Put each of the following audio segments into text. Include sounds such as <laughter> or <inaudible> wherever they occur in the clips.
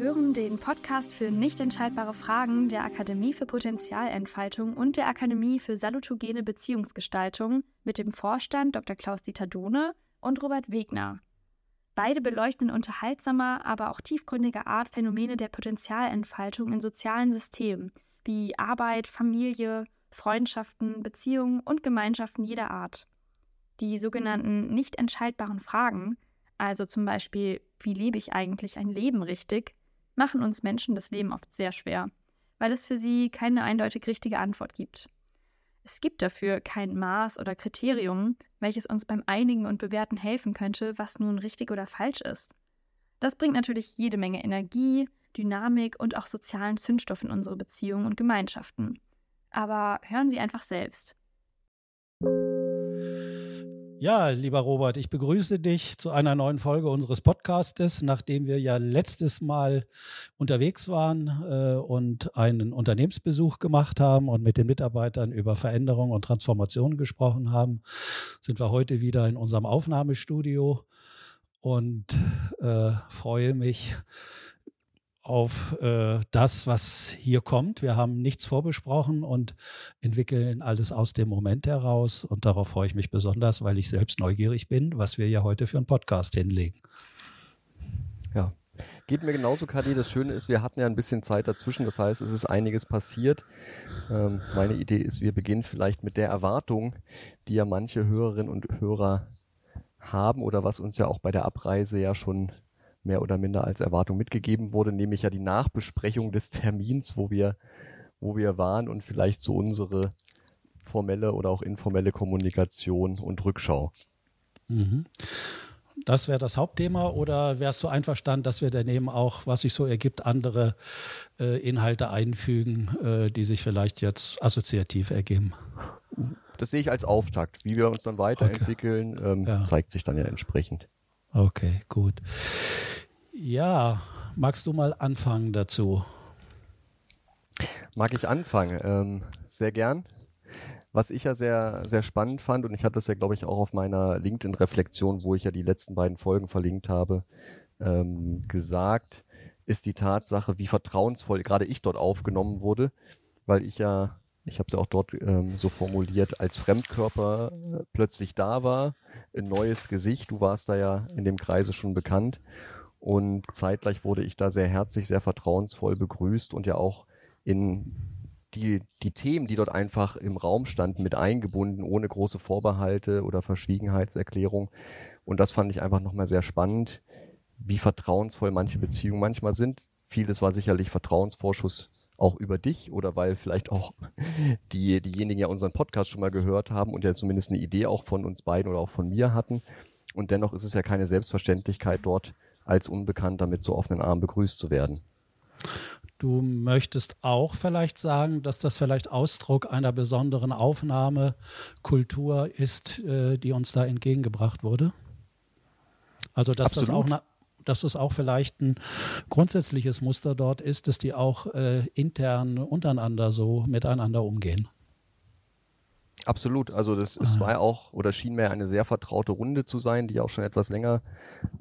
hören den Podcast für nicht entscheidbare Fragen der Akademie für Potenzialentfaltung und der Akademie für salutogene Beziehungsgestaltung mit dem Vorstand Dr. Klaus-Dieter Dohne und Robert Wegner. Beide beleuchten in unterhaltsamer, aber auch tiefgründiger Art Phänomene der Potenzialentfaltung in sozialen Systemen wie Arbeit, Familie, Freundschaften, Beziehungen und Gemeinschaften jeder Art. Die sogenannten nicht entscheidbaren Fragen, also zum Beispiel, wie lebe ich eigentlich ein Leben richtig, machen uns Menschen das Leben oft sehr schwer, weil es für sie keine eindeutig richtige Antwort gibt. Es gibt dafür kein Maß oder Kriterium, welches uns beim Einigen und Bewerten helfen könnte, was nun richtig oder falsch ist. Das bringt natürlich jede Menge Energie, Dynamik und auch sozialen Zündstoff in unsere Beziehungen und Gemeinschaften. Aber hören Sie einfach selbst. Ja, lieber Robert, ich begrüße dich zu einer neuen Folge unseres Podcastes, nachdem wir ja letztes Mal unterwegs waren äh, und einen Unternehmensbesuch gemacht haben und mit den Mitarbeitern über Veränderung und Transformation gesprochen haben, sind wir heute wieder in unserem Aufnahmestudio und äh, freue mich, auf äh, das, was hier kommt. Wir haben nichts vorbesprochen und entwickeln alles aus dem Moment heraus. Und darauf freue ich mich besonders, weil ich selbst neugierig bin, was wir ja heute für einen Podcast hinlegen. Ja, Geht mir genauso, Kadi. Das Schöne ist, wir hatten ja ein bisschen Zeit dazwischen. Das heißt, es ist einiges passiert. Ähm, meine Idee ist, wir beginnen vielleicht mit der Erwartung, die ja manche Hörerinnen und Hörer haben oder was uns ja auch bei der Abreise ja schon mehr oder minder als Erwartung mitgegeben wurde, nämlich ja die Nachbesprechung des Termins, wo wir, wo wir waren und vielleicht so unsere formelle oder auch informelle Kommunikation und Rückschau. Mhm. Das wäre das Hauptthema oder wärst du einverstanden, dass wir daneben auch, was sich so ergibt, andere äh, Inhalte einfügen, äh, die sich vielleicht jetzt assoziativ ergeben? Das sehe ich als Auftakt. Wie wir uns dann weiterentwickeln, okay. ähm, ja. zeigt sich dann ja entsprechend. Okay, gut. Ja, magst du mal anfangen dazu? Mag ich anfangen? Ähm, sehr gern. Was ich ja sehr, sehr spannend fand, und ich hatte es ja, glaube ich, auch auf meiner LinkedIn-Reflexion, wo ich ja die letzten beiden Folgen verlinkt habe, ähm, gesagt, ist die Tatsache, wie vertrauensvoll gerade ich dort aufgenommen wurde, weil ich ja, ich habe es ja auch dort ähm, so formuliert, als Fremdkörper äh, plötzlich da war, ein neues Gesicht. Du warst da ja in dem Kreise schon bekannt. Und zeitgleich wurde ich da sehr herzlich, sehr vertrauensvoll begrüßt und ja auch in die, die Themen, die dort einfach im Raum standen, mit eingebunden, ohne große Vorbehalte oder Verschwiegenheitserklärung. Und das fand ich einfach nochmal sehr spannend, wie vertrauensvoll manche Beziehungen manchmal sind. Vieles war sicherlich Vertrauensvorschuss auch über dich oder weil vielleicht auch <laughs> die, diejenigen ja unseren Podcast schon mal gehört haben und ja zumindest eine Idee auch von uns beiden oder auch von mir hatten. Und dennoch ist es ja keine Selbstverständlichkeit dort als Unbekannter mit so offenen Armen begrüßt zu werden. Du möchtest auch vielleicht sagen, dass das vielleicht Ausdruck einer besonderen Aufnahmekultur ist, äh, die uns da entgegengebracht wurde? Also dass Absolut. das auch eine dass es auch vielleicht ein grundsätzliches Muster dort ist, dass die auch äh, intern untereinander so miteinander umgehen. Absolut, also das es ah. war auch oder schien mir eine sehr vertraute Runde zu sein, die auch schon etwas länger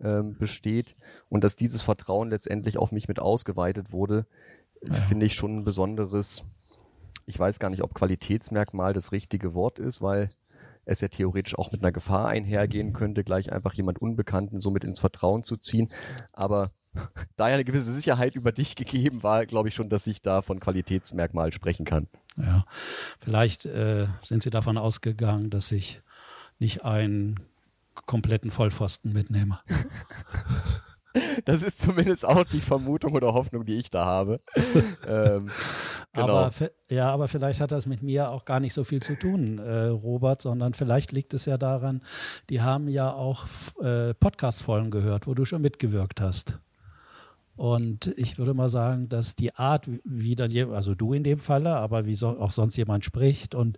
ähm, besteht und dass dieses Vertrauen letztendlich auf mich mit ausgeweitet wurde, ja. finde ich schon ein besonderes. Ich weiß gar nicht, ob Qualitätsmerkmal das richtige Wort ist, weil es ja theoretisch auch mit einer Gefahr einhergehen könnte, gleich einfach jemand Unbekannten somit ins Vertrauen zu ziehen. Aber <laughs> da ja eine gewisse Sicherheit über dich gegeben war, glaube ich schon, dass ich da von Qualitätsmerkmal sprechen kann. Ja, vielleicht äh, sind Sie davon ausgegangen, dass ich nicht einen kompletten Vollpfosten mitnehme. <laughs> Das ist zumindest auch die Vermutung oder Hoffnung, die ich da habe. ähm, <laughs> genau. aber, ja, aber vielleicht hat das mit mir auch gar nicht so viel zu tun, äh, Robert, sondern vielleicht liegt es ja daran, die haben ja auch äh, Podcast-Folgen gehört, wo du schon mitgewirkt hast. Und ich würde mal sagen, dass die Art, wie dann, also du in dem Falle, aber wie so, auch sonst jemand spricht und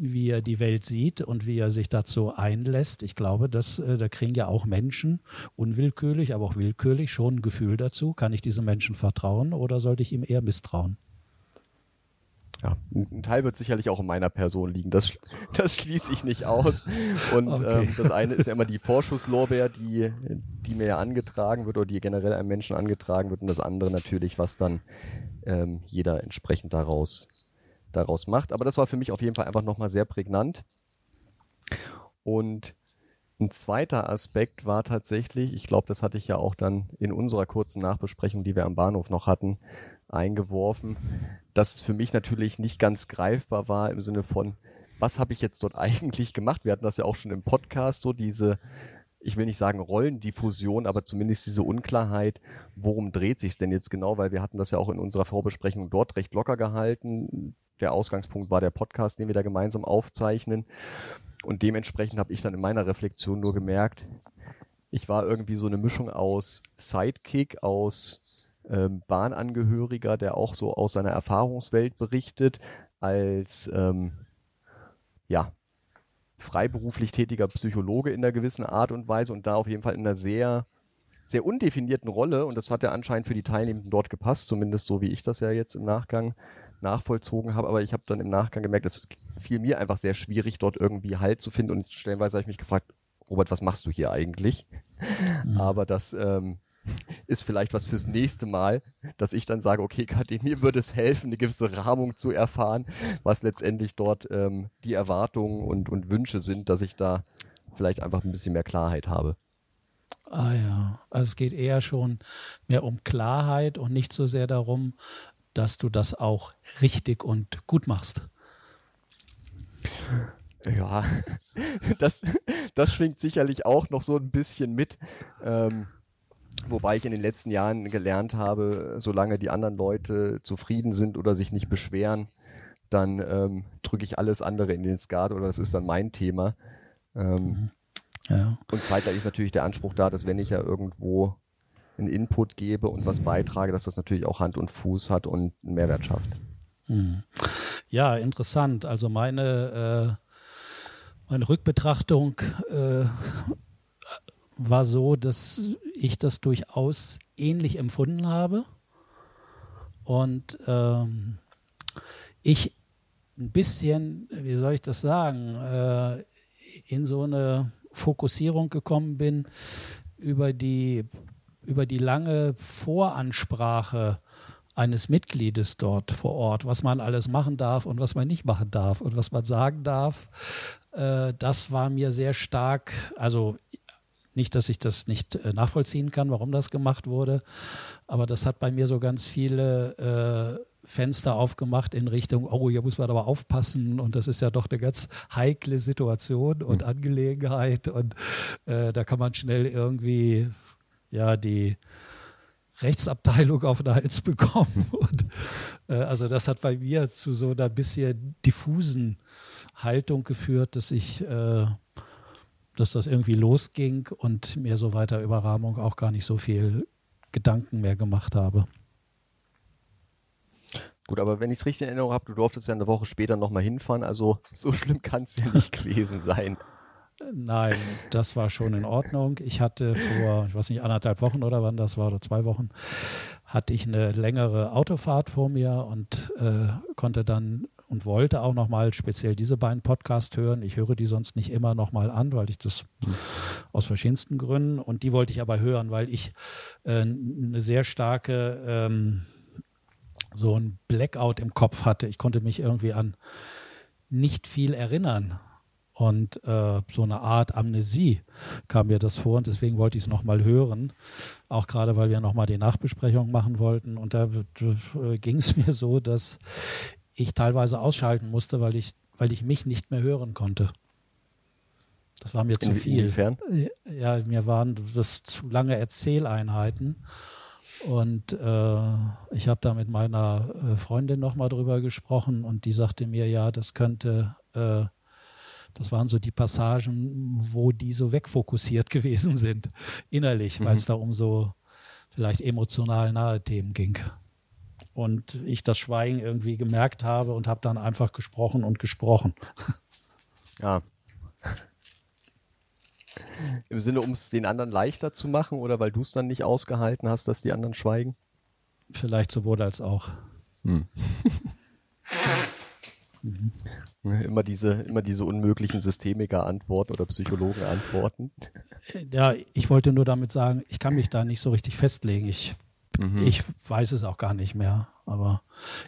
wie er die Welt sieht und wie er sich dazu einlässt. Ich glaube, dass äh, da kriegen ja auch Menschen unwillkürlich, aber auch willkürlich schon ein Gefühl dazu. Kann ich diesem Menschen vertrauen oder sollte ich ihm eher misstrauen? ja, ein Teil wird sicherlich auch in meiner Person liegen. Das, <laughs> das schließe ich nicht aus. Und <laughs> okay. ähm, das eine ist ja immer die Vorschusslorbeer, die, die mir ja angetragen wird oder die generell einem Menschen angetragen wird. Und das andere natürlich, was dann ähm, jeder entsprechend daraus, daraus macht. Aber das war für mich auf jeden Fall einfach nochmal sehr prägnant. Und ein zweiter Aspekt war tatsächlich, ich glaube, das hatte ich ja auch dann in unserer kurzen Nachbesprechung, die wir am Bahnhof noch hatten, eingeworfen, dass es für mich natürlich nicht ganz greifbar war im Sinne von, was habe ich jetzt dort <laughs> eigentlich gemacht? Wir hatten das ja auch schon im Podcast, so diese, ich will nicht sagen Rollendiffusion, aber zumindest diese Unklarheit, worum dreht sich denn jetzt genau, weil wir hatten das ja auch in unserer Vorbesprechung dort recht locker gehalten. Der Ausgangspunkt war der Podcast, den wir da gemeinsam aufzeichnen. Und dementsprechend habe ich dann in meiner Reflexion nur gemerkt, ich war irgendwie so eine Mischung aus Sidekick, aus ähm, Bahnangehöriger, der auch so aus seiner Erfahrungswelt berichtet, als ähm, ja, freiberuflich tätiger Psychologe in einer gewissen Art und Weise und da auf jeden Fall in einer sehr, sehr undefinierten Rolle. Und das hat ja anscheinend für die Teilnehmenden dort gepasst, zumindest so wie ich das ja jetzt im Nachgang nachvollzogen habe. Aber ich habe dann im Nachgang gemerkt, es fiel mir einfach sehr schwierig, dort irgendwie Halt zu finden. Und stellenweise habe ich mich gefragt, Robert, was machst du hier eigentlich? Mhm. Aber das ähm, ist vielleicht was fürs nächste Mal, dass ich dann sage, okay, Kathi, mir würde es helfen, eine gewisse Rahmung zu erfahren, was letztendlich dort ähm, die Erwartungen und, und Wünsche sind, dass ich da vielleicht einfach ein bisschen mehr Klarheit habe. Ah ja, also es geht eher schon mehr um Klarheit und nicht so sehr darum, dass du das auch richtig und gut machst. Ja, <laughs> das, das schwingt sicherlich auch noch so ein bisschen mit. Ähm, Wobei ich in den letzten Jahren gelernt habe, solange die anderen Leute zufrieden sind oder sich nicht beschweren, dann ähm, drücke ich alles andere in den Skat oder das ist dann mein Thema. Ähm, mhm. ja. Und zeitgleich ist natürlich der Anspruch da, dass wenn ich ja irgendwo einen Input gebe und was beitrage, dass das natürlich auch Hand und Fuß hat und einen Mehrwert schafft. Mhm. Ja, interessant. Also meine, äh, meine Rückbetrachtung äh, war so, dass ich das durchaus ähnlich empfunden habe. Und ähm, ich ein bisschen, wie soll ich das sagen, äh, in so eine Fokussierung gekommen bin über die, über die lange Voransprache eines Mitgliedes dort vor Ort, was man alles machen darf und was man nicht machen darf und was man sagen darf. Äh, das war mir sehr stark, also nicht, dass ich das nicht äh, nachvollziehen kann, warum das gemacht wurde, aber das hat bei mir so ganz viele äh, Fenster aufgemacht in Richtung, oh, hier muss man aber aufpassen und das ist ja doch eine ganz heikle Situation und hm. Angelegenheit und äh, da kann man schnell irgendwie ja die Rechtsabteilung auf den Hals <laughs> bekommen. Und, äh, also das hat bei mir zu so einer bisschen diffusen Haltung geführt, dass ich äh, dass das irgendwie losging und mir so weiter über Rahmung auch gar nicht so viel Gedanken mehr gemacht habe. Gut, aber wenn ich es richtig in Erinnerung habe, du durftest ja eine Woche später nochmal hinfahren, also so schlimm kann es ja nicht <laughs> gewesen sein. Nein, das war schon in Ordnung. Ich hatte vor, ich weiß nicht, anderthalb Wochen oder wann das war, oder zwei Wochen, hatte ich eine längere Autofahrt vor mir und äh, konnte dann und wollte auch nochmal speziell diese beiden Podcasts hören. Ich höre die sonst nicht immer nochmal an, weil ich das mhm. aus verschiedensten Gründen und die wollte ich aber hören, weil ich äh, eine sehr starke ähm, so ein Blackout im Kopf hatte. Ich konnte mich irgendwie an nicht viel erinnern. Und äh, so eine Art Amnesie kam mir das vor und deswegen wollte ich es nochmal hören. Auch gerade, weil wir nochmal die Nachbesprechung machen wollten. Und da äh, ging es <laughs> mir so, dass ich teilweise ausschalten musste, weil ich, weil ich mich nicht mehr hören konnte. Das war mir zu viel. Inwiefern? Ja, mir waren das zu lange Erzähleinheiten. Und äh, ich habe da mit meiner äh, Freundin nochmal drüber gesprochen und die sagte mir, ja, das könnte, äh, das waren so die Passagen, wo die so wegfokussiert <laughs> gewesen sind, innerlich, mhm. weil es da um so vielleicht emotional nahe Themen ging und ich das Schweigen irgendwie gemerkt habe und habe dann einfach gesprochen und gesprochen. <laughs> Ja. Im Sinne, um es den anderen leichter zu machen oder weil du es dann nicht ausgehalten hast, dass die anderen schweigen? Vielleicht sowohl als auch. Hm. <laughs> Mhm. Immer diese, immer diese unmöglichen Systemiker-Antworten oder Psychologen-Antworten. Ja, ich wollte nur damit sagen, ich kann mich da nicht so richtig festlegen. Ich, mhm. ich weiß es auch gar nicht mehr. Aber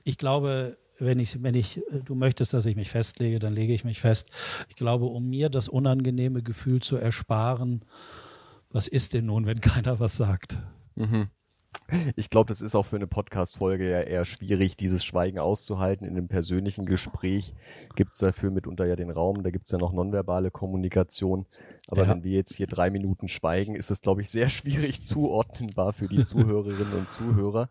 ich glaube, wenn ich, wenn ich, du möchtest, dass ich mich festlege, dann lege ich mich fest. Ich glaube, um mir das unangenehme Gefühl zu ersparen, was ist denn nun, wenn keiner was sagt? Mhm. Ich glaube, das ist auch für eine Podcast-Folge ja eher schwierig, dieses Schweigen auszuhalten. In einem persönlichen Gespräch gibt es dafür mitunter ja den Raum, da gibt es ja noch nonverbale Kommunikation. Aber ja. wenn wir jetzt hier drei Minuten schweigen, ist es, glaube ich, sehr <laughs> schwierig zuordnenbar für die Zuhörerinnen und Zuhörer.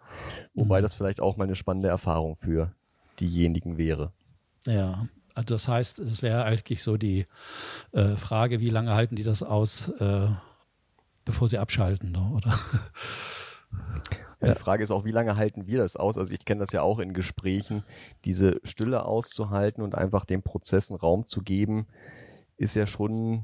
Wobei mhm. das vielleicht auch mal eine spannende Erfahrung für diejenigen wäre. Ja, also das heißt, es wäre eigentlich so die äh, Frage, wie lange halten die das aus, äh, bevor sie abschalten, ne? oder? <laughs> Ja. Die Frage ist auch, wie lange halten wir das aus? Also ich kenne das ja auch in Gesprächen, diese Stille auszuhalten und einfach den Prozessen Raum zu geben, ist ja schon,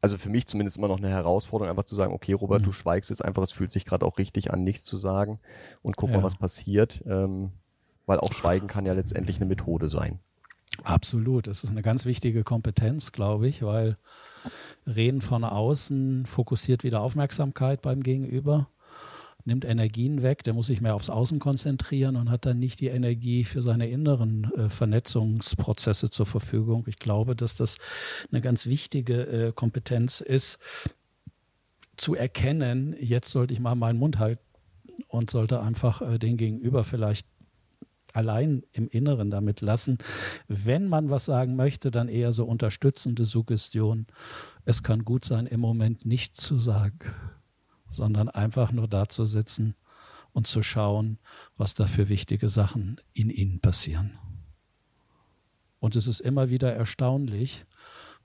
also für mich zumindest immer noch eine Herausforderung, einfach zu sagen, okay, Robert, mhm. du schweigst jetzt einfach, es fühlt sich gerade auch richtig an, nichts zu sagen und guck ja. mal, was passiert, ähm, weil auch Schweigen kann ja letztendlich eine Methode sein. Absolut, das ist eine ganz wichtige Kompetenz, glaube ich, weil Reden von außen fokussiert wieder Aufmerksamkeit beim Gegenüber nimmt Energien weg, der muss sich mehr aufs Außen konzentrieren und hat dann nicht die Energie für seine inneren äh, Vernetzungsprozesse zur Verfügung. Ich glaube, dass das eine ganz wichtige äh, Kompetenz ist, zu erkennen, jetzt sollte ich mal meinen Mund halten und sollte einfach äh, den Gegenüber vielleicht allein im Inneren damit lassen. Wenn man was sagen möchte, dann eher so unterstützende Suggestion. Es kann gut sein, im Moment nichts zu sagen sondern einfach nur da zu sitzen und zu schauen, was da für wichtige Sachen in ihnen passieren. Und es ist immer wieder erstaunlich,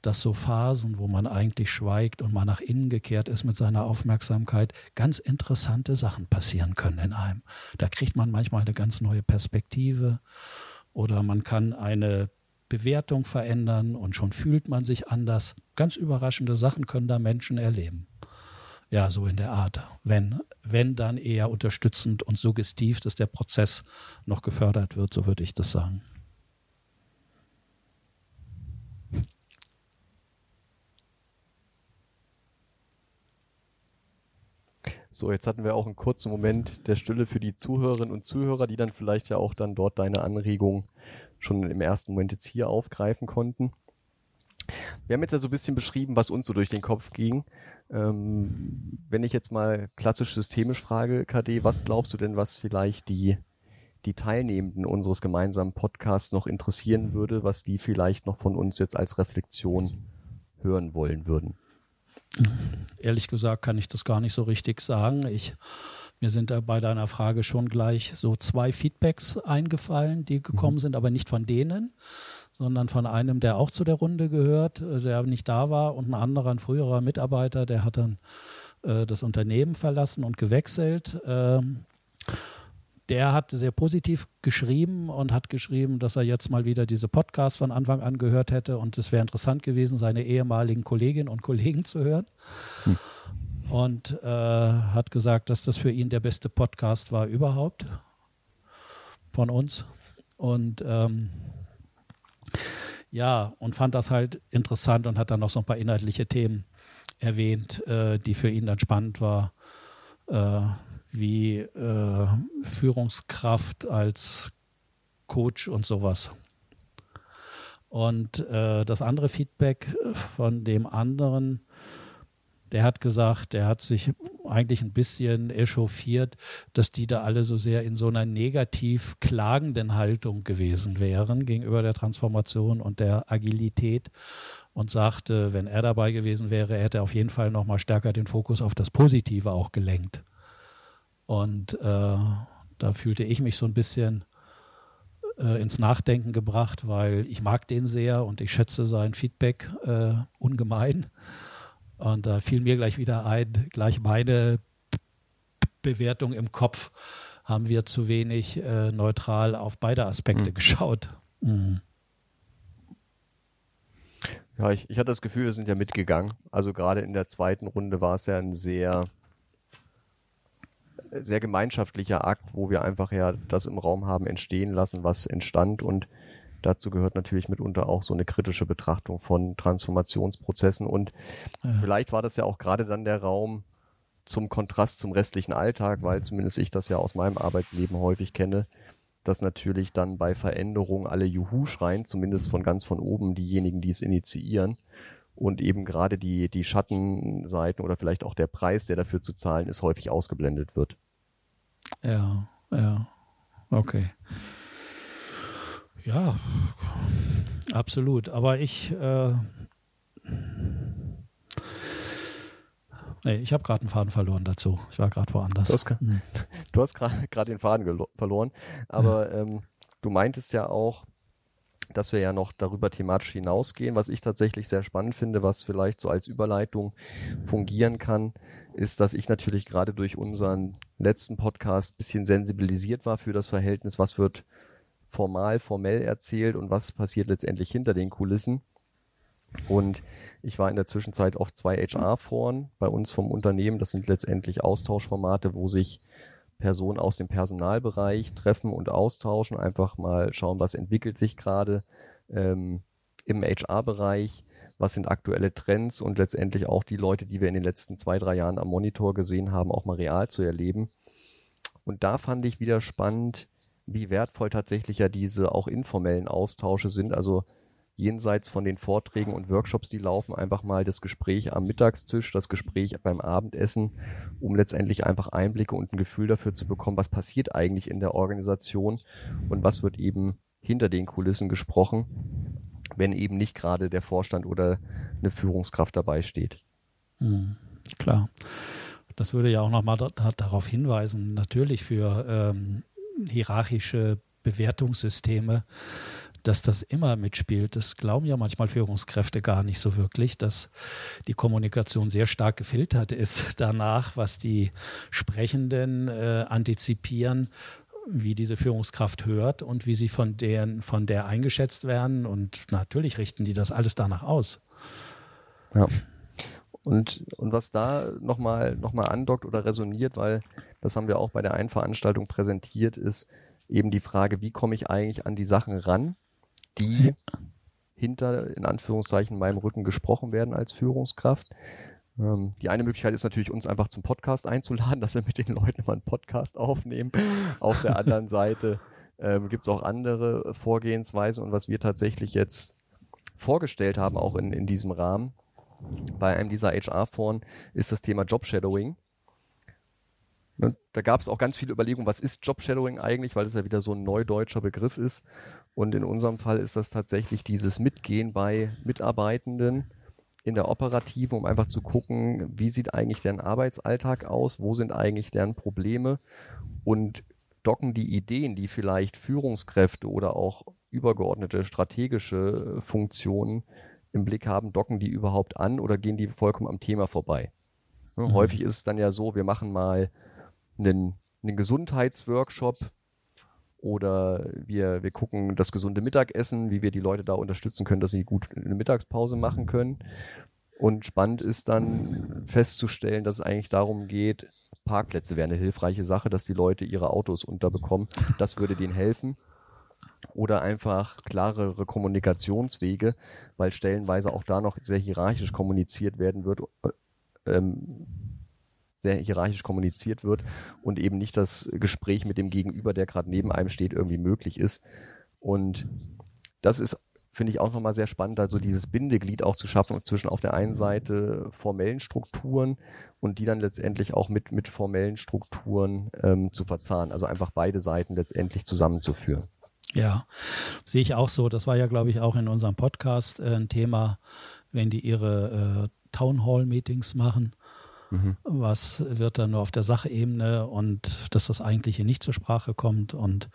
dass so Phasen, wo man eigentlich schweigt und mal nach innen gekehrt ist mit seiner Aufmerksamkeit, ganz interessante Sachen passieren können in einem. Da kriegt man manchmal eine ganz neue Perspektive oder man kann eine Bewertung verändern und schon fühlt man sich anders. Ganz überraschende Sachen können da Menschen erleben. Ja, so in der Art. Wenn, wenn dann eher unterstützend und suggestiv, dass der Prozess noch gefördert wird, so würde ich das sagen. So, jetzt hatten wir auch einen kurzen Moment der Stille für die Zuhörerinnen und Zuhörer, die dann vielleicht ja auch dann dort deine Anregung schon im ersten Moment jetzt hier aufgreifen konnten. Wir haben jetzt ja so ein bisschen beschrieben, was uns so durch den Kopf ging. Ähm, wenn ich jetzt mal klassisch systemisch frage, KD, was glaubst du denn, was vielleicht die, die Teilnehmenden unseres gemeinsamen Podcasts noch interessieren würde, was die vielleicht noch von uns jetzt als Reflexion hören wollen würden? Ehrlich gesagt kann ich das gar nicht so richtig sagen. Ich, mir sind da bei deiner Frage schon gleich so zwei Feedbacks eingefallen, die gekommen mhm. sind, aber nicht von denen, sondern von einem, der auch zu der Runde gehört, äh, der nicht da war und ein anderer, ein früherer Mitarbeiter, der hat dann äh, das Unternehmen verlassen und gewechselt. Ähm, der hat sehr positiv geschrieben und hat geschrieben, dass er jetzt mal wieder diese Podcasts von Anfang an gehört hätte und es wäre interessant gewesen, seine ehemaligen Kolleginnen und Kollegen zu hören. Hm. Und äh, hat gesagt, dass das für ihn der beste Podcast war überhaupt von uns. Und ähm, ja, und fand das halt interessant und hat dann noch so ein paar inhaltliche Themen erwähnt, äh, die für ihn dann spannend war, äh, wie äh, Führungskraft als Coach und sowas. Und äh, das andere Feedback von dem anderen der hat gesagt, der hat sich eigentlich ein bisschen echauffiert, dass die da alle so sehr in so einer negativ klagenden Haltung gewesen wären gegenüber der Transformation und der Agilität und sagte, wenn er dabei gewesen wäre, hätte er auf jeden Fall noch mal stärker den Fokus auf das Positive auch gelenkt. Und äh, da fühlte ich mich so ein bisschen äh, ins Nachdenken gebracht, weil ich mag den sehr und ich schätze sein Feedback äh, ungemein. Und da fiel mir gleich wieder ein, gleich meine Bewertung im Kopf, haben wir zu wenig äh, neutral auf beide Aspekte mhm. geschaut. Mhm. Ja, ich, ich hatte das Gefühl, wir sind ja mitgegangen. Also gerade in der zweiten Runde war es ja ein sehr, sehr gemeinschaftlicher Akt, wo wir einfach ja das im Raum haben entstehen lassen, was entstand und dazu gehört natürlich mitunter auch so eine kritische Betrachtung von Transformationsprozessen. Und ja. vielleicht war das ja auch gerade dann der Raum zum Kontrast zum restlichen Alltag, weil zumindest ich das ja aus meinem Arbeitsleben häufig kenne, dass natürlich dann bei Veränderungen alle Juhu schreien, zumindest von ganz von oben diejenigen, die es initiieren. Und eben gerade die, die Schattenseiten oder vielleicht auch der Preis, der dafür zu zahlen ist, häufig ausgeblendet wird. Ja, ja. Okay. Ja, absolut. Aber ich, äh, nee, ich habe gerade einen Faden verloren dazu. Ich war gerade woanders. Du hast, hm. <laughs> gerade den Faden verloren. Aber ja. ähm, du meintest ja auch, dass wir ja noch darüber thematisch hinausgehen. Was ich tatsächlich sehr spannend finde, was vielleicht so als Überleitung fungieren kann, ist, dass ich natürlich gerade durch unseren letzten Podcast ein bisschen sensibilisiert war für das Verhältnis, was wird formal, formell erzählt und was passiert letztendlich hinter den Kulissen. Und ich war in der Zwischenzeit auf zwei HR-Foren bei uns vom Unternehmen. Das sind letztendlich Austauschformate, wo sich Personen aus dem Personalbereich treffen und austauschen, einfach mal schauen, was entwickelt sich gerade ähm, im HR-Bereich, was sind aktuelle Trends und letztendlich auch die Leute, die wir in den letzten zwei, drei Jahren am Monitor gesehen haben, auch mal real zu erleben. Und da fand ich wieder spannend, wie wertvoll tatsächlich ja diese auch informellen Austausche sind. Also jenseits von den Vorträgen und Workshops, die laufen, einfach mal das Gespräch am Mittagstisch, das Gespräch beim Abendessen, um letztendlich einfach Einblicke und ein Gefühl dafür zu bekommen, was passiert eigentlich in der Organisation und was wird eben hinter den Kulissen gesprochen, wenn eben nicht gerade der Vorstand oder eine Führungskraft dabei steht. Mhm, klar. Das würde ja auch nochmal da, darauf hinweisen, natürlich für ähm, hierarchische Bewertungssysteme dass das immer mitspielt. Das glauben ja manchmal Führungskräfte gar nicht so wirklich, dass die Kommunikation sehr stark gefiltert ist <laughs> danach, was die Sprechenden äh, antizipieren, wie diese Führungskraft hört und wie sie von, deren, von der eingeschätzt werden. Und natürlich richten die das alles danach aus. Ja. Und, und was da nochmal noch mal andockt oder resoniert, weil das haben wir auch bei der einen Veranstaltung präsentiert, ist eben die Frage, wie komme ich eigentlich an die Sachen ran, die hinter, in Anführungszeichen, meinem Rücken gesprochen werden als Führungskraft. Ähm, die eine Möglichkeit ist natürlich, uns einfach zum Podcast einzuladen, <laughs> dass wir mit den Leuten mal einen Podcast aufnehmen. Auf der anderen <laughs> Seite ähm, gibt es auch andere Vorgehensweisen und was wir tatsächlich jetzt vorgestellt haben, auch in, in diesem Rahmen, bei einem dieser HR-Foren, ist das Thema Job-Shadowing. Ne, da gab es auch ganz viele Überlegungen, was ist Job-Shadowing eigentlich, weil es ja wieder so ein neudeutscher Begriff ist. Und in unserem Fall ist das tatsächlich dieses Mitgehen bei Mitarbeitenden in der Operative, um einfach zu gucken, wie sieht eigentlich deren Arbeitsalltag aus, wo sind eigentlich deren Probleme und docken die Ideen, die vielleicht Führungskräfte oder auch übergeordnete strategische Funktionen im Blick haben, docken die überhaupt an oder gehen die vollkommen am Thema vorbei? Mhm. Häufig ist es dann ja so, wir machen mal einen, einen Gesundheitsworkshop oder wir, wir gucken das gesunde Mittagessen, wie wir die Leute da unterstützen können, dass sie gut eine Mittagspause machen können. Und spannend ist dann festzustellen, dass es eigentlich darum geht, Parkplätze wäre eine hilfreiche Sache, dass die Leute ihre Autos unterbekommen. Das würde denen helfen. Oder einfach klarere Kommunikationswege, weil stellenweise auch da noch sehr hierarchisch kommuniziert werden wird. Ähm, sehr hierarchisch kommuniziert wird und eben nicht das Gespräch mit dem Gegenüber, der gerade neben einem steht, irgendwie möglich ist. Und das ist, finde ich, auch nochmal sehr spannend, also dieses Bindeglied auch zu schaffen zwischen auf der einen Seite formellen Strukturen und die dann letztendlich auch mit, mit formellen Strukturen ähm, zu verzahnen. Also einfach beide Seiten letztendlich zusammenzuführen. Ja, sehe ich auch so. Das war ja, glaube ich, auch in unserem Podcast äh, ein Thema, wenn die ihre äh, Town Hall Meetings machen Mhm. Was wird dann nur auf der Sachebene und dass das Eigentliche nicht zur Sprache kommt. Und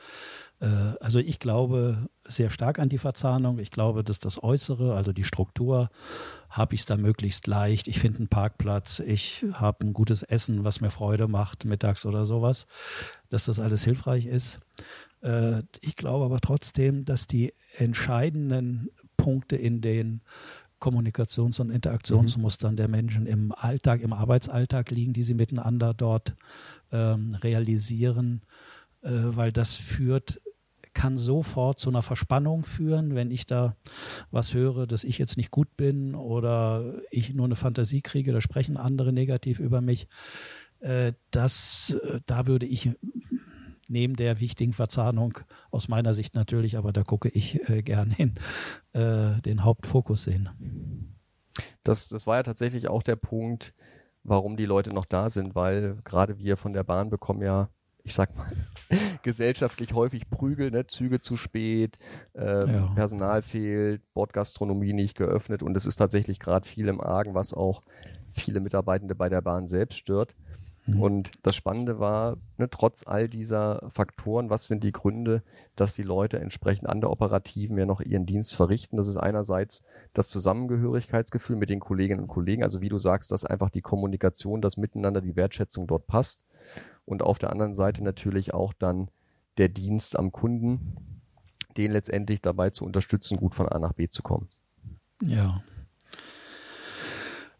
äh, also ich glaube sehr stark an die Verzahnung. Ich glaube, dass das Äußere, also die Struktur, habe ich es da möglichst leicht. Ich finde einen Parkplatz, ich habe ein gutes Essen, was mir Freude macht, mittags oder sowas, dass das alles hilfreich ist. Äh, ich glaube aber trotzdem, dass die entscheidenden Punkte in den Kommunikations- und Interaktionsmustern mhm. der Menschen im Alltag, im Arbeitsalltag liegen, die sie miteinander dort ähm, realisieren, äh, weil das führt kann sofort zu einer Verspannung führen, wenn ich da was höre, dass ich jetzt nicht gut bin oder ich nur eine Fantasie kriege, da sprechen andere negativ über mich. Äh, das, äh, da würde ich neben der wichtigen Verzahnung aus meiner Sicht natürlich, aber da gucke ich äh, gern hin, äh, den Hauptfokus sehen. Das, das war ja tatsächlich auch der Punkt, warum die Leute noch da sind, weil gerade wir von der Bahn bekommen ja, ich sag mal, <laughs> gesellschaftlich häufig Prügel, ne? Züge zu spät, ähm, ja. Personal fehlt, Bordgastronomie nicht geöffnet und es ist tatsächlich gerade viel im Argen, was auch viele Mitarbeitende bei der Bahn selbst stört. Mhm. Und das Spannende war, ne, trotz all dieser Faktoren, was sind die Gründe, dass die Leute entsprechend an der Operativen ja noch ihren Dienst verrichten? Das ist einerseits das Zusammengehörigkeitsgefühl mit den Kolleginnen und Kollegen, also wie du sagst, dass einfach die Kommunikation, das Miteinander, die Wertschätzung dort passt. Und auf der anderen Seite natürlich auch dann der Dienst am Kunden, den letztendlich dabei zu unterstützen, gut von A nach B zu kommen. Ja,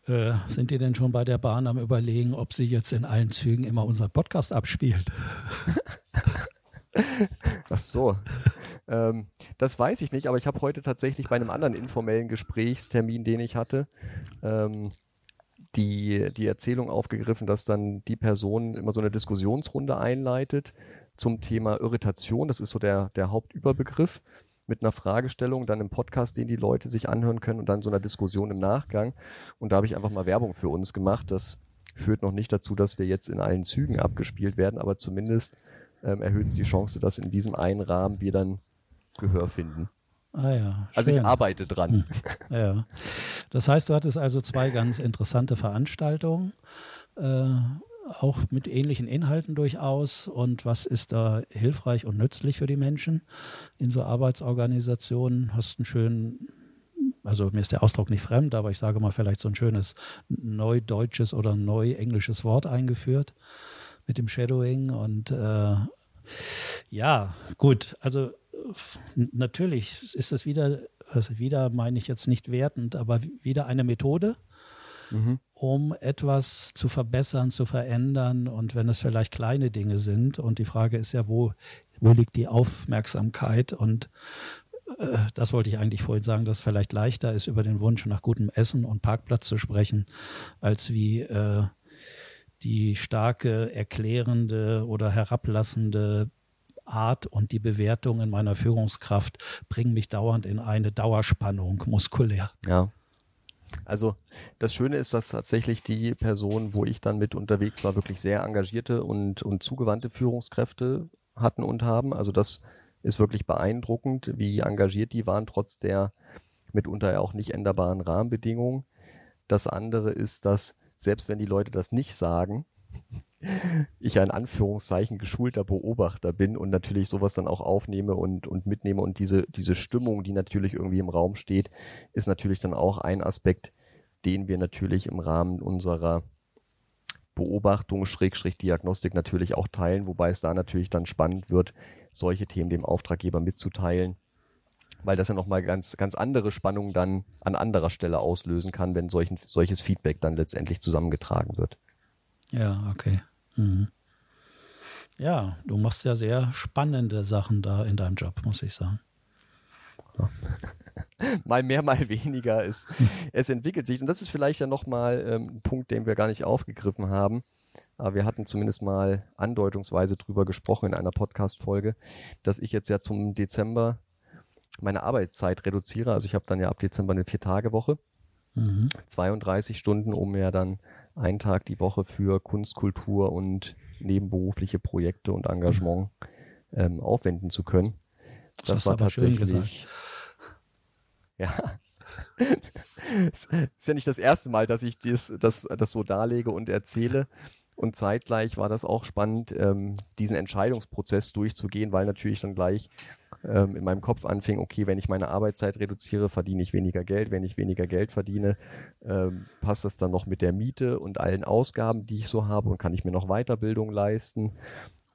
äh, sind die denn schon bei der Bahn am Überlegen, ob sie jetzt in allen Zügen immer unseren Podcast abspielt? <laughs> Ach so. ähm, das weiß ich nicht, aber ich habe heute tatsächlich bei einem anderen informellen Gesprächstermin, den ich hatte, ähm, die, die Erzählung aufgegriffen, dass dann die Person immer so eine Diskussionsrunde einleitet zum Thema Irritation. Das ist so der, der Hauptüberbegriff mit einer Fragestellung, dann im Podcast, den die Leute sich anhören können und dann so einer Diskussion im Nachgang. Und da habe ich einfach mal Werbung für uns gemacht. Das führt noch nicht dazu, dass wir jetzt in allen Zügen abgespielt werden, aber zumindest ähm, erhöht es die Chance, dass in diesem einen Rahmen wir dann Gehör finden. Ah ja. Also ich arbeite dran. Hm. Ja. Das heißt, du hattest also zwei ganz interessante Veranstaltungen. Äh, auch mit ähnlichen Inhalten durchaus. Und was ist da hilfreich und nützlich für die Menschen in so Arbeitsorganisationen? Hast einen schönen, also mir ist der Ausdruck nicht fremd, aber ich sage mal vielleicht so ein schönes neudeutsches oder neuenglisches Wort eingeführt mit dem Shadowing. Und äh, ja, gut, also natürlich ist es wieder, also wieder meine ich jetzt nicht wertend, aber wieder eine Methode mhm. um etwas zu verbessern, zu verändern und wenn es vielleicht kleine Dinge sind. Und die Frage ist ja, wo, wo liegt die Aufmerksamkeit? Und äh, das wollte ich eigentlich vorhin sagen, dass es vielleicht leichter ist, über den Wunsch nach gutem Essen und Parkplatz zu sprechen, als wie äh, die starke, erklärende oder herablassende Art und die Bewertung in meiner Führungskraft bringen mich dauernd in eine Dauerspannung muskulär. Ja. Also das Schöne ist, dass tatsächlich die Personen, wo ich dann mit unterwegs war, wirklich sehr engagierte und, und zugewandte Führungskräfte hatten und haben. Also das ist wirklich beeindruckend, wie engagiert die waren, trotz der mitunter auch nicht änderbaren Rahmenbedingungen. Das andere ist, dass selbst wenn die Leute das nicht sagen, ich ein Anführungszeichen geschulter Beobachter bin und natürlich sowas dann auch aufnehme und, und mitnehme und diese, diese Stimmung, die natürlich irgendwie im Raum steht, ist natürlich dann auch ein Aspekt, den wir natürlich im Rahmen unserer Beobachtung, Schrägstrich Diagnostik natürlich auch teilen, wobei es da natürlich dann spannend wird, solche Themen dem Auftraggeber mitzuteilen, weil das ja nochmal ganz, ganz andere Spannungen dann an anderer Stelle auslösen kann, wenn solchen, solches Feedback dann letztendlich zusammengetragen wird. Ja, okay. Mhm. Ja, du machst ja sehr spannende Sachen da in deinem Job, muss ich sagen. <laughs> mal mehr, mal weniger. Es, <laughs> es entwickelt sich. Und das ist vielleicht ja nochmal ähm, ein Punkt, den wir gar nicht aufgegriffen haben. Aber wir hatten zumindest mal andeutungsweise drüber gesprochen in einer Podcast-Folge, dass ich jetzt ja zum Dezember meine Arbeitszeit reduziere. Also ich habe dann ja ab Dezember eine Vier-Tage-Woche. Mhm. 32 Stunden, um ja dann einen Tag die Woche für Kunst, Kultur und nebenberufliche Projekte und Engagement ähm, aufwenden zu können. Das, das war tatsächlich. Ja. <laughs> es ist ja nicht das erste Mal, dass ich dies, das, das so darlege und erzähle. Und zeitgleich war das auch spannend, ähm, diesen Entscheidungsprozess durchzugehen, weil natürlich dann gleich ähm, in meinem Kopf anfing, okay, wenn ich meine Arbeitszeit reduziere, verdiene ich weniger Geld. Wenn ich weniger Geld verdiene, ähm, passt das dann noch mit der Miete und allen Ausgaben, die ich so habe und kann ich mir noch Weiterbildung leisten?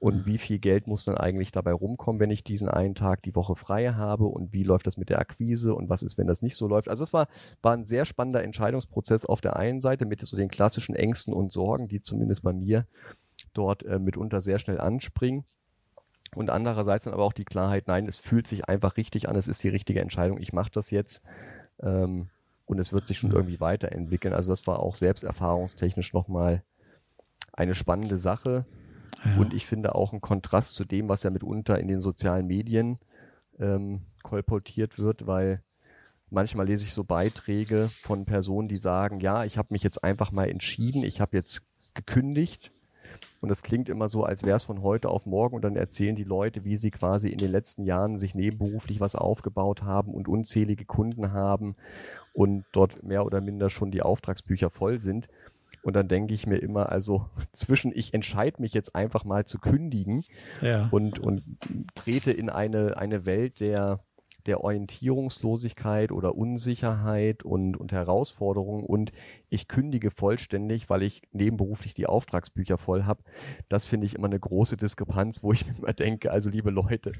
Und wie viel Geld muss dann eigentlich dabei rumkommen, wenn ich diesen einen Tag die Woche frei habe? Und wie läuft das mit der Akquise? Und was ist, wenn das nicht so läuft? Also es war, war ein sehr spannender Entscheidungsprozess auf der einen Seite mit so den klassischen Ängsten und Sorgen, die zumindest bei mir dort äh, mitunter sehr schnell anspringen. Und andererseits dann aber auch die Klarheit, nein, es fühlt sich einfach richtig an, es ist die richtige Entscheidung, ich mache das jetzt. Ähm, und es wird sich schon irgendwie weiterentwickeln. Also das war auch selbsterfahrungstechnisch nochmal eine spannende Sache. Ja. Und ich finde auch ein Kontrast zu dem, was ja mitunter in den sozialen Medien ähm, kolportiert wird, weil manchmal lese ich so Beiträge von Personen, die sagen, ja, ich habe mich jetzt einfach mal entschieden, ich habe jetzt gekündigt. Und das klingt immer so, als wäre es von heute auf morgen. Und dann erzählen die Leute, wie sie quasi in den letzten Jahren sich nebenberuflich was aufgebaut haben und unzählige Kunden haben und dort mehr oder minder schon die Auftragsbücher voll sind. Und dann denke ich mir immer, also <laughs> zwischen ich entscheide mich jetzt einfach mal zu kündigen ja. und, und trete in eine, eine Welt der, der Orientierungslosigkeit oder Unsicherheit und, und Herausforderungen und ich kündige vollständig, weil ich nebenberuflich die Auftragsbücher voll habe. Das finde ich immer eine große Diskrepanz, wo ich <laughs> immer denke, also liebe Leute,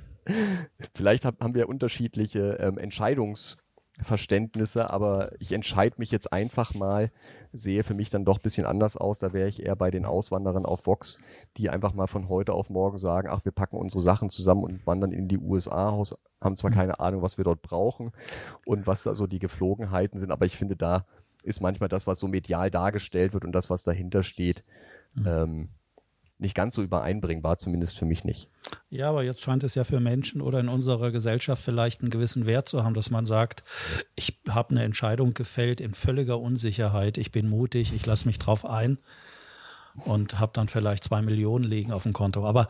vielleicht hab, haben wir unterschiedliche ähm, Entscheidungsverständnisse, aber ich entscheide mich jetzt einfach mal, sehe für mich dann doch ein bisschen anders aus. Da wäre ich eher bei den Auswanderern auf Vox, die einfach mal von heute auf morgen sagen, ach, wir packen unsere Sachen zusammen und wandern in die USA aus, haben zwar keine Ahnung, was wir dort brauchen und was da so die Geflogenheiten sind, aber ich finde, da ist manchmal das, was so medial dargestellt wird und das, was dahinter steht, mhm. ähm, nicht ganz so übereinbringbar, zumindest für mich nicht. Ja, aber jetzt scheint es ja für Menschen oder in unserer Gesellschaft vielleicht einen gewissen Wert zu haben, dass man sagt, ich habe eine Entscheidung gefällt in völliger Unsicherheit, ich bin mutig, ich lasse mich drauf ein und habe dann vielleicht zwei Millionen liegen auf dem Konto. Aber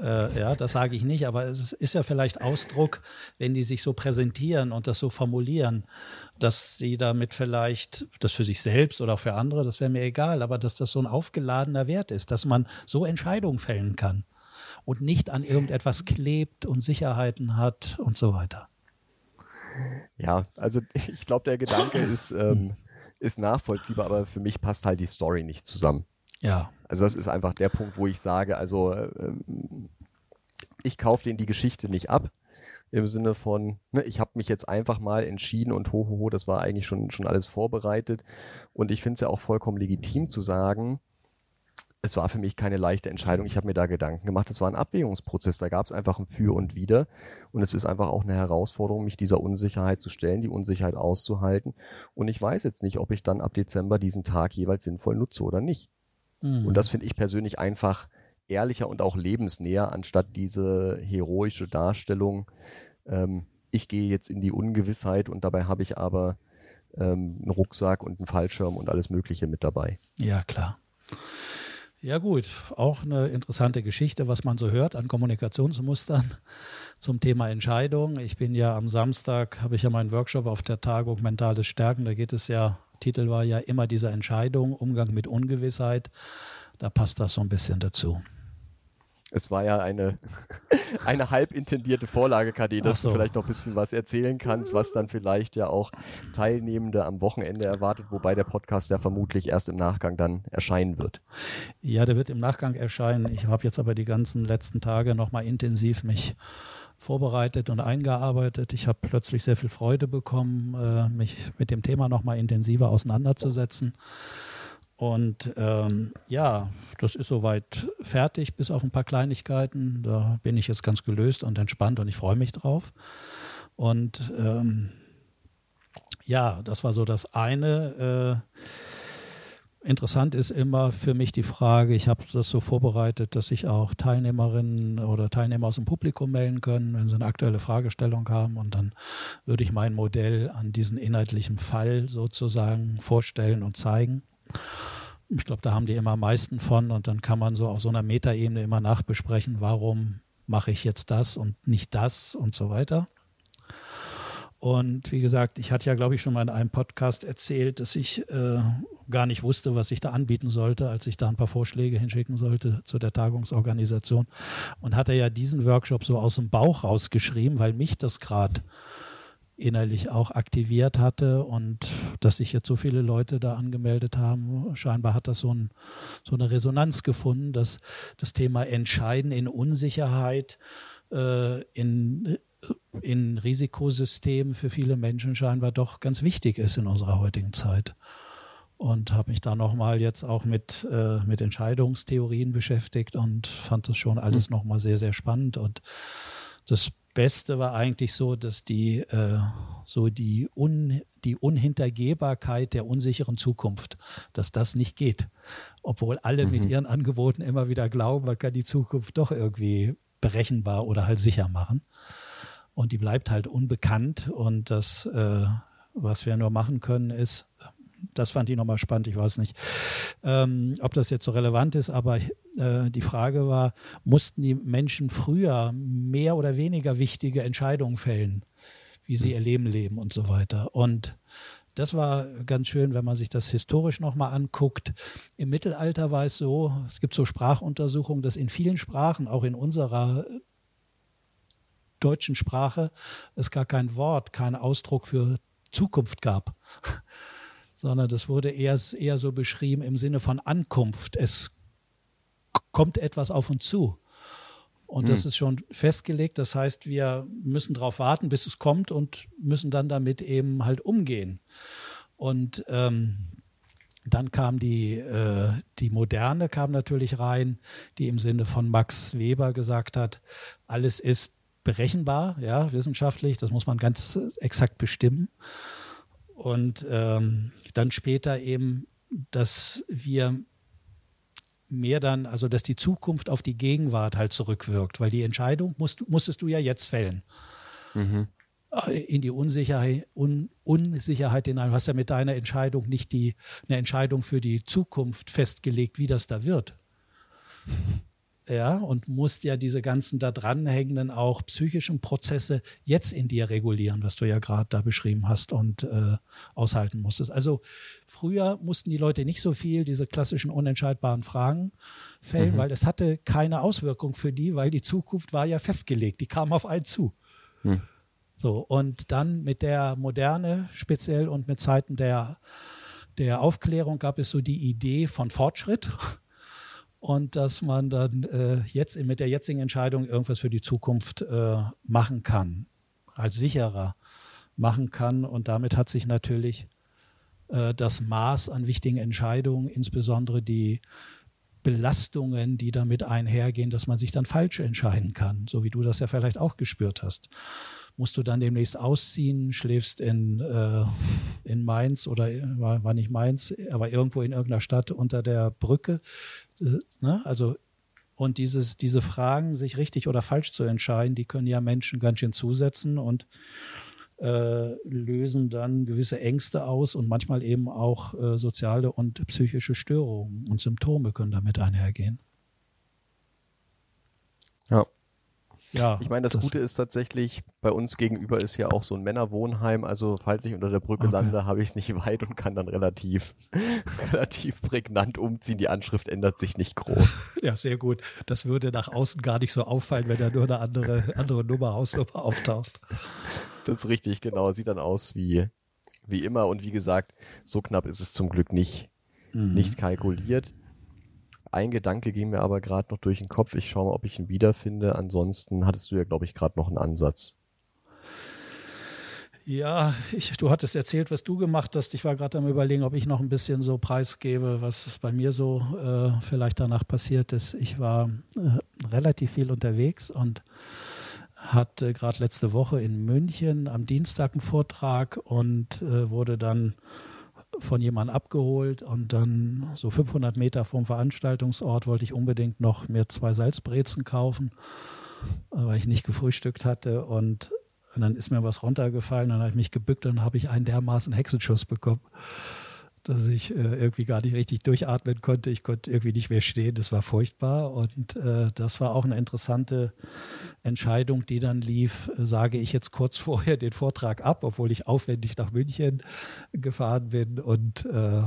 äh, ja, das sage ich nicht, aber es ist ja vielleicht Ausdruck, wenn die sich so präsentieren und das so formulieren, dass sie damit vielleicht, das für sich selbst oder auch für andere, das wäre mir egal, aber dass das so ein aufgeladener Wert ist, dass man so Entscheidungen fällen kann und nicht an irgendetwas klebt und Sicherheiten hat und so weiter. Ja, also <laughs> ich glaube, der Gedanke ist, ähm, ist nachvollziehbar, aber für mich passt halt die Story nicht zusammen. Ja. Also das ist einfach der Punkt, wo ich sage, also ähm, ich kaufe denen die Geschichte nicht ab. Im Sinne von, ne, ich habe mich jetzt einfach mal entschieden und hohoho, ho, ho, das war eigentlich schon, schon alles vorbereitet. Und ich finde es ja auch vollkommen legitim zu sagen, es war für mich keine leichte Entscheidung. Ich habe mir da Gedanken gemacht. Es war ein Abwägungsprozess. Da gab es einfach ein Für und Wider. Und es ist einfach auch eine Herausforderung, mich dieser Unsicherheit zu stellen, die Unsicherheit auszuhalten. Und ich weiß jetzt nicht, ob ich dann ab Dezember diesen Tag jeweils sinnvoll nutze oder nicht. Mhm. Und das finde ich persönlich einfach ehrlicher und auch lebensnäher, anstatt diese heroische Darstellung. Ähm, ich gehe jetzt in die Ungewissheit und dabei habe ich aber ähm, einen Rucksack und einen Fallschirm und alles Mögliche mit dabei. Ja, klar. Ja gut, auch eine interessante Geschichte, was man so hört an Kommunikationsmustern <laughs> zum Thema Entscheidung. Ich bin ja am Samstag, habe ich ja meinen Workshop auf der Tagung Mentales Stärken. Da geht es ja Titel war ja immer diese Entscheidung, Umgang mit Ungewissheit. Da passt das so ein bisschen dazu. Es war ja eine, <laughs> eine halb intendierte Vorlage, KD, dass so. du vielleicht noch ein bisschen was erzählen kannst, was dann vielleicht ja auch Teilnehmende am Wochenende erwartet, wobei der Podcast ja vermutlich erst im Nachgang dann erscheinen wird. Ja, der wird im Nachgang erscheinen. Ich habe jetzt aber die ganzen letzten Tage nochmal intensiv mich vorbereitet und eingearbeitet. Ich habe plötzlich sehr viel Freude bekommen, äh, mich mit dem Thema nochmal intensiver auseinanderzusetzen. Und ähm, ja, das ist soweit fertig, bis auf ein paar Kleinigkeiten. Da bin ich jetzt ganz gelöst und entspannt und ich freue mich drauf. Und ähm, ja, das war so das eine. Äh, Interessant ist immer für mich die Frage, ich habe das so vorbereitet, dass sich auch Teilnehmerinnen oder Teilnehmer aus dem Publikum melden können, wenn sie eine aktuelle Fragestellung haben. Und dann würde ich mein Modell an diesen inhaltlichen Fall sozusagen vorstellen und zeigen. Ich glaube, da haben die immer am meisten von und dann kann man so auf so einer Metaebene immer nachbesprechen, warum mache ich jetzt das und nicht das und so weiter. Und wie gesagt, ich hatte ja, glaube ich, schon mal in einem Podcast erzählt, dass ich äh, gar nicht wusste, was ich da anbieten sollte, als ich da ein paar Vorschläge hinschicken sollte zu der Tagungsorganisation. Und hatte ja diesen Workshop so aus dem Bauch rausgeschrieben, weil mich das gerade innerlich auch aktiviert hatte und dass sich jetzt so viele Leute da angemeldet haben. Scheinbar hat das so, ein, so eine Resonanz gefunden, dass das Thema Entscheiden in Unsicherheit, äh, in in Risikosystemen für viele Menschen scheinbar doch ganz wichtig ist in unserer heutigen Zeit. und habe mich da nochmal jetzt auch mit, äh, mit Entscheidungstheorien beschäftigt und fand das schon alles mhm. nochmal sehr, sehr spannend. Und das Beste war eigentlich so, dass die äh, so die, Un, die Unhintergehbarkeit der unsicheren Zukunft, dass das nicht geht. Obwohl alle mhm. mit ihren Angeboten immer wieder glauben, man kann die Zukunft doch irgendwie berechenbar oder halt sicher machen. Und die bleibt halt unbekannt. Und das, äh, was wir nur machen können, ist das fand ich nochmal spannend, ich weiß nicht, ähm, ob das jetzt so relevant ist, aber äh, die Frage war, mussten die Menschen früher mehr oder weniger wichtige Entscheidungen fällen, wie sie ihr Leben leben und so weiter. Und das war ganz schön, wenn man sich das historisch nochmal anguckt. Im Mittelalter war es so, es gibt so Sprachuntersuchungen, dass in vielen Sprachen, auch in unserer deutschen Sprache, es gar kein Wort, keinen Ausdruck für Zukunft gab <laughs> sondern das wurde eher, eher so beschrieben im Sinne von Ankunft. Es kommt etwas auf uns zu. Und hm. das ist schon festgelegt. Das heißt, wir müssen darauf warten, bis es kommt und müssen dann damit eben halt umgehen. Und ähm, dann kam die, äh, die Moderne kam natürlich rein, die im Sinne von Max Weber gesagt hat, alles ist berechenbar, ja, wissenschaftlich, das muss man ganz exakt bestimmen. Und ähm, dann später eben, dass wir mehr dann, also dass die Zukunft auf die Gegenwart halt zurückwirkt, weil die Entscheidung musst, musstest du ja jetzt fällen. Mhm. In die Unsicherheit, Un, Unsicherheit hinein. Du hast ja mit deiner Entscheidung nicht die, eine Entscheidung für die Zukunft festgelegt, wie das da wird ja, und musst ja diese ganzen da dranhängenden auch psychischen Prozesse jetzt in dir regulieren, was du ja gerade da beschrieben hast und äh, aushalten musstest. Also früher mussten die Leute nicht so viel diese klassischen unentscheidbaren Fragen fällen, mhm. weil es hatte keine Auswirkung für die, weil die Zukunft war ja festgelegt, die kam auf einen zu. Mhm. So, und dann mit der Moderne speziell und mit Zeiten der, der Aufklärung gab es so die Idee von Fortschritt und dass man dann äh, jetzt mit der jetzigen Entscheidung irgendwas für die Zukunft äh, machen kann, als sicherer machen kann. Und damit hat sich natürlich äh, das Maß an wichtigen Entscheidungen, insbesondere die Belastungen, die damit einhergehen, dass man sich dann falsch entscheiden kann, so wie du das ja vielleicht auch gespürt hast. Musst du dann demnächst ausziehen, schläfst in, äh, in Mainz oder war, war nicht Mainz, aber irgendwo in irgendeiner Stadt unter der Brücke, äh, ne? Also und dieses, diese Fragen, sich richtig oder falsch zu entscheiden, die können ja Menschen ganz schön zusetzen und äh, lösen dann gewisse Ängste aus und manchmal eben auch äh, soziale und psychische Störungen und Symptome können damit einhergehen. Ja. Ja, ich meine, das, das, Gute ist tatsächlich, bei uns gegenüber ist ja auch so ein Männerwohnheim. Also falls ich unter der Brücke okay. lande, habe ich es nicht <laughs> weit und kann dann relativ, <laughs> relativ prägnant umziehen. Die Anschrift ändert sich nicht groß. <laughs> Ja, sehr gut. Das würde nach außen gar nicht so auffallen, wenn da nur eine andere, andere Nummer, Hausnummer auftaucht. Das ist richtig, genau. Sieht dann aus wie, wie immer. Und wie gesagt, so knapp ist es zum Glück nicht, mhm. nicht kalkuliert. Ein Gedanke ging mir aber gerade noch durch den Kopf. Ich schaue mal, ob ich ihn wiederfinde. Ansonsten hattest du ja, glaube ich, gerade noch einen Ansatz. Ja, ich, du hattest erzählt, was du gemacht hast. Ich war gerade am Überlegen, ob ich noch ein bisschen so preisgebe, was bei mir so äh, vielleicht danach passiert ist. Ich war äh, relativ viel unterwegs und hatte gerade letzte Woche in München am Dienstag einen Vortrag und äh, wurde dann von jemandem abgeholt und dann so 500 Meter vom Veranstaltungsort wollte ich unbedingt noch mir zwei Salzbrezen kaufen, weil ich nicht gefrühstückt hatte. Und, und dann ist mir was runtergefallen, dann habe ich mich gebückt und habe ich einen dermaßen Hexenschuss bekommen dass ich äh, irgendwie gar nicht richtig durchatmen konnte. Ich konnte irgendwie nicht mehr stehen. Das war furchtbar. Und äh, das war auch eine interessante Entscheidung, die dann lief, äh, sage ich jetzt kurz <laughs> vorher den Vortrag ab, obwohl ich aufwendig nach München gefahren bin und äh,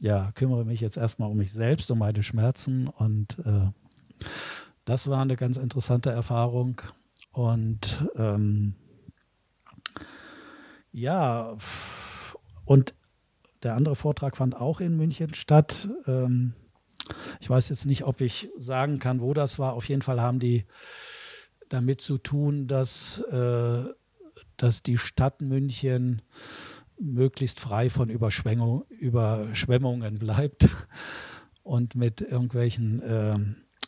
ja, kümmere mich jetzt erstmal um mich selbst, um meine Schmerzen. Und äh, das war eine ganz interessante Erfahrung. Und ähm, ja, und der andere Vortrag fand auch in München statt. Ähm, ich weiß jetzt nicht, ob ich sagen kann, wo das war. Auf jeden Fall haben die damit zu tun, dass, äh, dass die Stadt München möglichst frei von Überschwemmung, Überschwemmungen bleibt und mit irgendwelchen äh,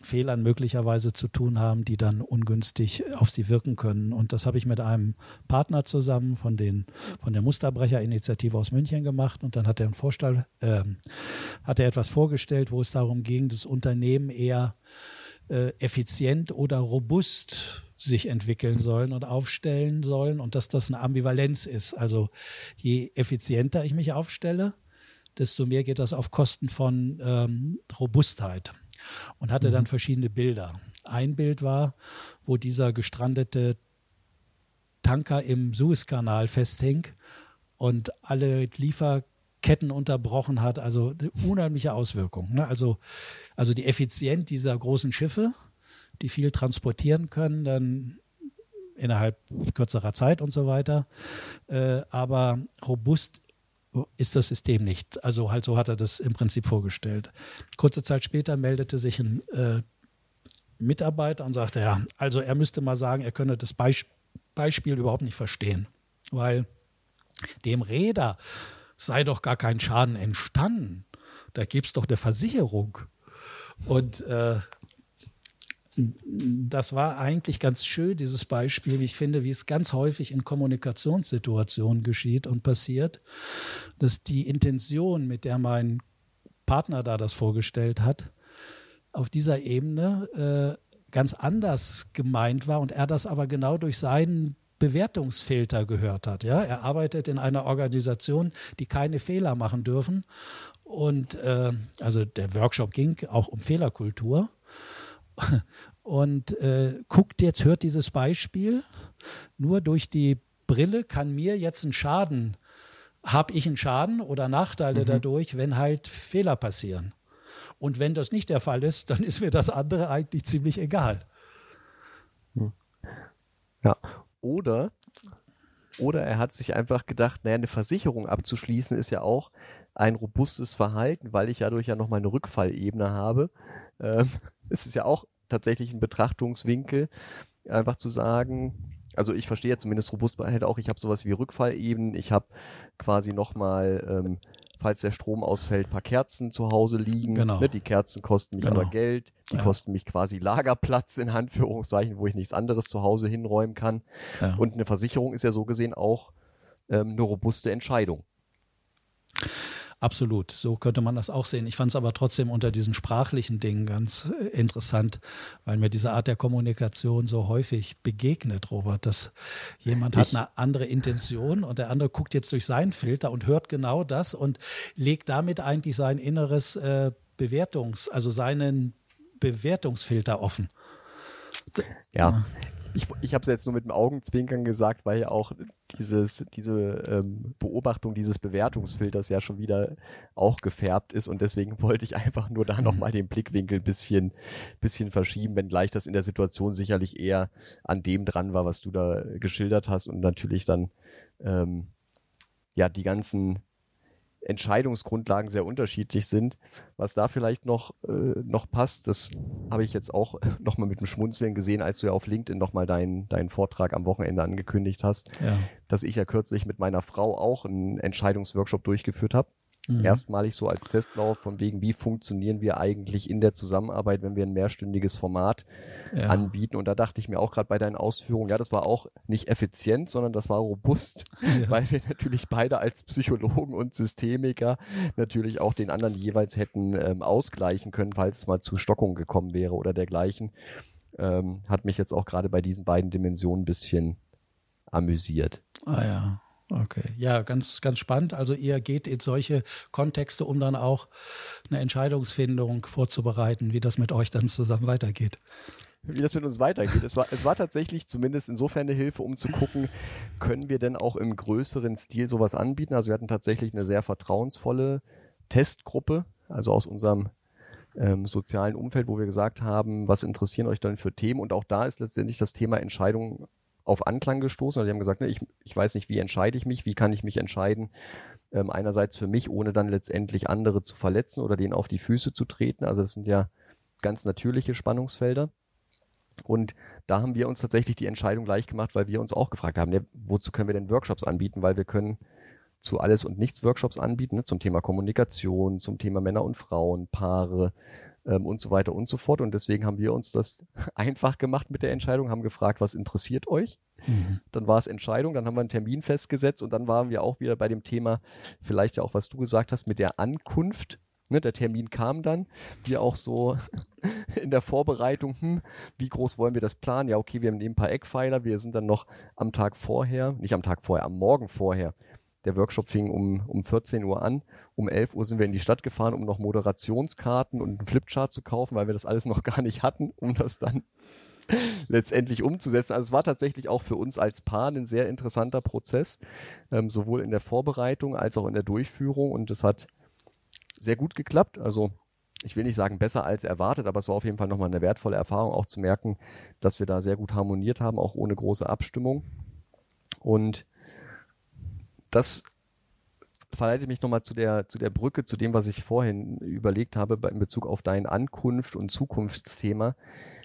Fehlern möglicherweise zu tun haben, die dann ungünstig auf sie wirken können. Und das habe ich mit einem Partner zusammen von, den, von der Musterbrecher-Initiative aus München gemacht. Und dann hat er einen Vorstell, äh, hat er etwas vorgestellt, wo es darum ging, das Unternehmen eher äh, effizient oder robust sich entwickeln sollen und aufstellen sollen und dass das eine Ambivalenz ist. Also je effizienter ich mich aufstelle, desto mehr geht das auf Kosten von ähm, Robustheit. Und hatte dann mhm. verschiedene Bilder. Ein Bild war, wo dieser gestrandete Tanker im Suezkanal festhing und alle Lieferketten unterbrochen hat. Also unheimliche Auswirkung. Ne? Also, also die Effizienz dieser großen Schiffe, die viel transportieren können, dann innerhalb kürzerer Zeit und so weiter. Äh, aber robust ist das System nicht. Also halt so hat er das im Prinzip vorgestellt. Kurze Zeit später meldete sich ein äh, Mitarbeiter und sagte, ja, also er müsste mal sagen, er könne das Beisp Beispiel überhaupt nicht verstehen, weil dem Räder sei doch gar kein Schaden entstanden. Da gibt's doch eine Versicherung. Und äh, das war eigentlich ganz schön, dieses Beispiel, wie ich finde, wie es ganz häufig in Kommunikationssituationen geschieht und passiert, dass die Intention, mit der mein Partner da das vorgestellt hat, auf dieser Ebene äh, ganz anders gemeint war und er das aber genau durch seinen Bewertungsfilter gehört hat. Ja, er arbeitet in einer Organisation, die keine Fehler machen dürfen. Und äh, also der Workshop ging auch um Fehlerkultur und äh, guckt jetzt, hört dieses Beispiel. Nur durch die Brille kann mir jetzt ein Schaden, habe ich einen Schaden oder Nachteile mhm. dadurch, wenn halt Fehler passieren. Und wenn das nicht der Fall ist, dann ist mir das andere eigentlich ziemlich egal. Hm. Ja, oder, oder er hat sich einfach gedacht, naja, eine Versicherung abzuschließen ist ja auch ein robustes Verhalten, weil ich ja dadurch ja noch meine Rückfallebene habe. Ähm, <laughs> es ist ja auch tatsächlich ein Betrachtungswinkel, einfach zu sagen, also ich verstehe ja zumindest Robustheit auch, ich habe sowas wie Rückfallebenen, ich habe quasi nochmal, ähm, falls der Strom ausfällt, paar Kerzen zu Hause liegen. Genau. Ne? Die Kerzen kosten mich genau. aber Geld, die ja. kosten mich quasi Lagerplatz in Anführungszeichen, wo ich nichts anderes zu Hause hinräumen kann. Ja. Und eine Versicherung ist ja so gesehen auch ähm, eine robuste Entscheidung. Absolut, so könnte man das auch sehen. Ich fand es aber trotzdem unter diesen sprachlichen Dingen ganz äh, interessant, weil mir diese Art der Kommunikation so häufig begegnet, Robert, dass jemand ich, hat eine andere Intention und der andere guckt jetzt durch seinen Filter und hört genau das und legt damit eigentlich sein inneres äh, Bewertungs-, also seinen Bewertungsfilter offen. Ja, ja ich, ich habe es jetzt nur mit dem Augenzwinkern gesagt, weil ja auch dieses, diese ähm, Beobachtung dieses Bewertungsfilters ja schon wieder auch gefärbt ist. Und deswegen <laughs> wollte ich einfach nur da nochmal den Blickwinkel bisschen, bisschen verschieben, wenngleich das in der Situation sicherlich eher an dem dran war, was du da geschildert hast und natürlich dann ähm, ja die ganzen Entscheidungsgrundlagen sehr unterschiedlich sind. Was da vielleicht noch, äh, noch passt, das habe ich jetzt auch <laughs> nochmal mit dem Schmunzeln gesehen, als du ja auf LinkedIn nochmal deinen, deinen Vortrag am Wochenende angekündigt hast, ja. dass ich ja kürzlich mit meiner Frau auch einen Entscheidungsworkshop durchgeführt habe. Mhm. Erstmalig so als Testlauf von wegen, wie funktionieren wir eigentlich in der Zusammenarbeit, wenn wir ein mehrstündiges Format ja. anbieten. Und da dachte ich mir auch gerade bei deinen Ausführungen, ja, das war auch nicht effizient, sondern das war robust, <laughs> ja. weil wir natürlich beide als Psychologen und Systemiker natürlich auch den anderen jeweils hätten ähm, ausgleichen können, falls es mal zu Stockungen gekommen wäre oder dergleichen. Ähm, hat mich jetzt auch gerade bei diesen beiden Dimensionen ein bisschen amüsiert. Ah ja. Okay, ja, ganz, ganz spannend. Also ihr geht in solche Kontexte, um dann auch eine Entscheidungsfindung vorzubereiten, wie das mit euch dann zusammen weitergeht. Wie das mit uns weitergeht. Es war, es war tatsächlich zumindest insofern eine Hilfe, um zu gucken, können wir denn auch im größeren Stil sowas anbieten. Also wir hatten tatsächlich eine sehr vertrauensvolle Testgruppe, also aus unserem ähm, sozialen Umfeld, wo wir gesagt haben, was interessieren euch dann für Themen? Und auch da ist letztendlich das Thema Entscheidung auf Anklang gestoßen. Also die haben gesagt, ne, ich, ich weiß nicht, wie entscheide ich mich, wie kann ich mich entscheiden, ähm, einerseits für mich, ohne dann letztendlich andere zu verletzen oder denen auf die Füße zu treten. Also das sind ja ganz natürliche Spannungsfelder. Und da haben wir uns tatsächlich die Entscheidung gleich gemacht, weil wir uns auch gefragt haben, ja, wozu können wir denn Workshops anbieten, weil wir können zu Alles und Nichts Workshops anbieten, ne, zum Thema Kommunikation, zum Thema Männer und Frauen, Paare ähm, und so weiter und so fort. Und deswegen haben wir uns das <laughs> einfach gemacht mit der Entscheidung, haben gefragt, was interessiert euch? Mhm. Dann war es Entscheidung, dann haben wir einen Termin festgesetzt und dann waren wir auch wieder bei dem Thema, vielleicht ja auch, was du gesagt hast, mit der Ankunft Ne, der Termin kam dann, wir auch so <laughs> in der Vorbereitung, hm, wie groß wollen wir das planen? Ja, okay, wir haben eben ein paar Eckpfeiler, wir sind dann noch am Tag vorher, nicht am Tag vorher, am Morgen vorher. Der Workshop fing um, um 14 Uhr an. Um 11 Uhr sind wir in die Stadt gefahren, um noch Moderationskarten und einen Flipchart zu kaufen, weil wir das alles noch <laughs> gar nicht hatten, um das dann <laughs> letztendlich umzusetzen. Also es war tatsächlich auch für uns als Paar ein sehr interessanter Prozess, ähm, sowohl in der Vorbereitung als auch in der Durchführung. Und es hat sehr gut geklappt. Also ich will nicht sagen besser als erwartet, aber es war auf jeden Fall nochmal eine wertvolle Erfahrung, auch zu merken, dass wir da sehr gut harmoniert haben, auch ohne große Abstimmung. Und das verleitet mich nochmal zu der, zu der Brücke, zu dem, was ich vorhin überlegt habe in Bezug auf dein Ankunft- und Zukunftsthema.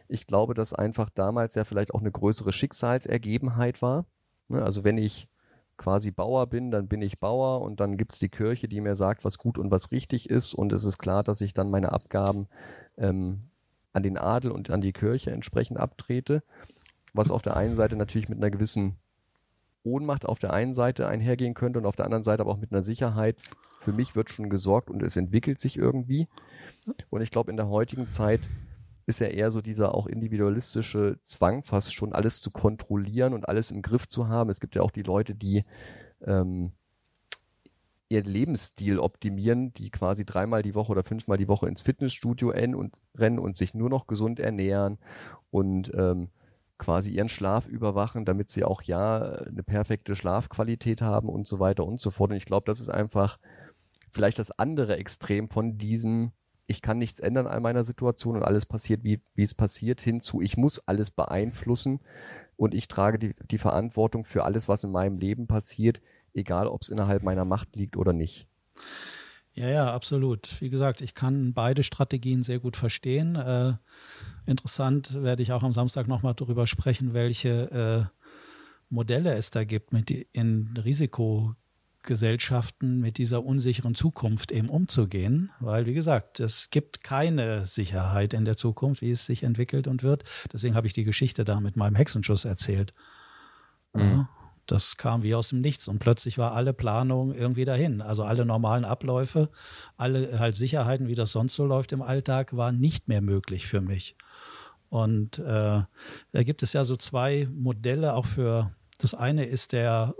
Ich glaube, dass einfach damals ja vielleicht auch eine größere Schicksalsergebenheit war. Ne, also wenn ich quasi Bauer bin, dann bin ich Bauer und dann gibt es die Kirche, die mir sagt, was gut und was richtig ist und es ist klar, dass ich dann meine Abgaben ähm, an den Adel und an die Kirche entsprechend abtrete, was auf der einen Seite natürlich mit einer gewissen Ohnmacht auf der einen Seite einhergehen könnte und auf der anderen Seite aber auch mit einer Sicherheit. Für mich wird schon gesorgt und es entwickelt sich irgendwie. Und ich glaube, in der heutigen Zeit ist ja eher so dieser auch individualistische Zwang, fast schon alles zu kontrollieren und alles im Griff zu haben. Es gibt ja auch die Leute, die ähm, ihren Lebensstil optimieren, die quasi dreimal die Woche oder fünfmal die Woche ins Fitnessstudio rennen und, sich nur noch gesund ernähren und ähm, quasi ihren Schlaf überwachen, damit sie auch ja eine perfekte Schlafqualität haben und so weiter und so fort. Und ich glaube, das ist einfach vielleicht das andere Extrem von diesem ich kann nichts ändern an meiner Situation und alles passiert, wie, wie es passiert, hinzu, ich muss alles beeinflussen und ich trage die, die Verantwortung für alles, was in meinem Leben passiert, egal ob es innerhalb meiner Macht liegt oder nicht. Ja, ja, absolut. Wie gesagt, ich kann beide Strategien sehr gut verstehen. Äh, interessant werde ich auch am Samstag nochmal darüber sprechen, welche äh, Modelle es da gibt mit in Risiko Gesellschaften mit dieser unsicheren Zukunft eben umzugehen, weil wie gesagt, es gibt keine Sicherheit in der Zukunft, wie es sich entwickelt und wird. Deswegen habe ich die Geschichte da mit meinem Hexenschuss erzählt. Mhm. Ja, das kam wie aus dem Nichts und plötzlich war alle Planung irgendwie dahin. Also alle normalen Abläufe, alle halt Sicherheiten, wie das sonst so läuft im Alltag, waren nicht mehr möglich für mich. Und äh, da gibt es ja so zwei Modelle auch für das eine ist der,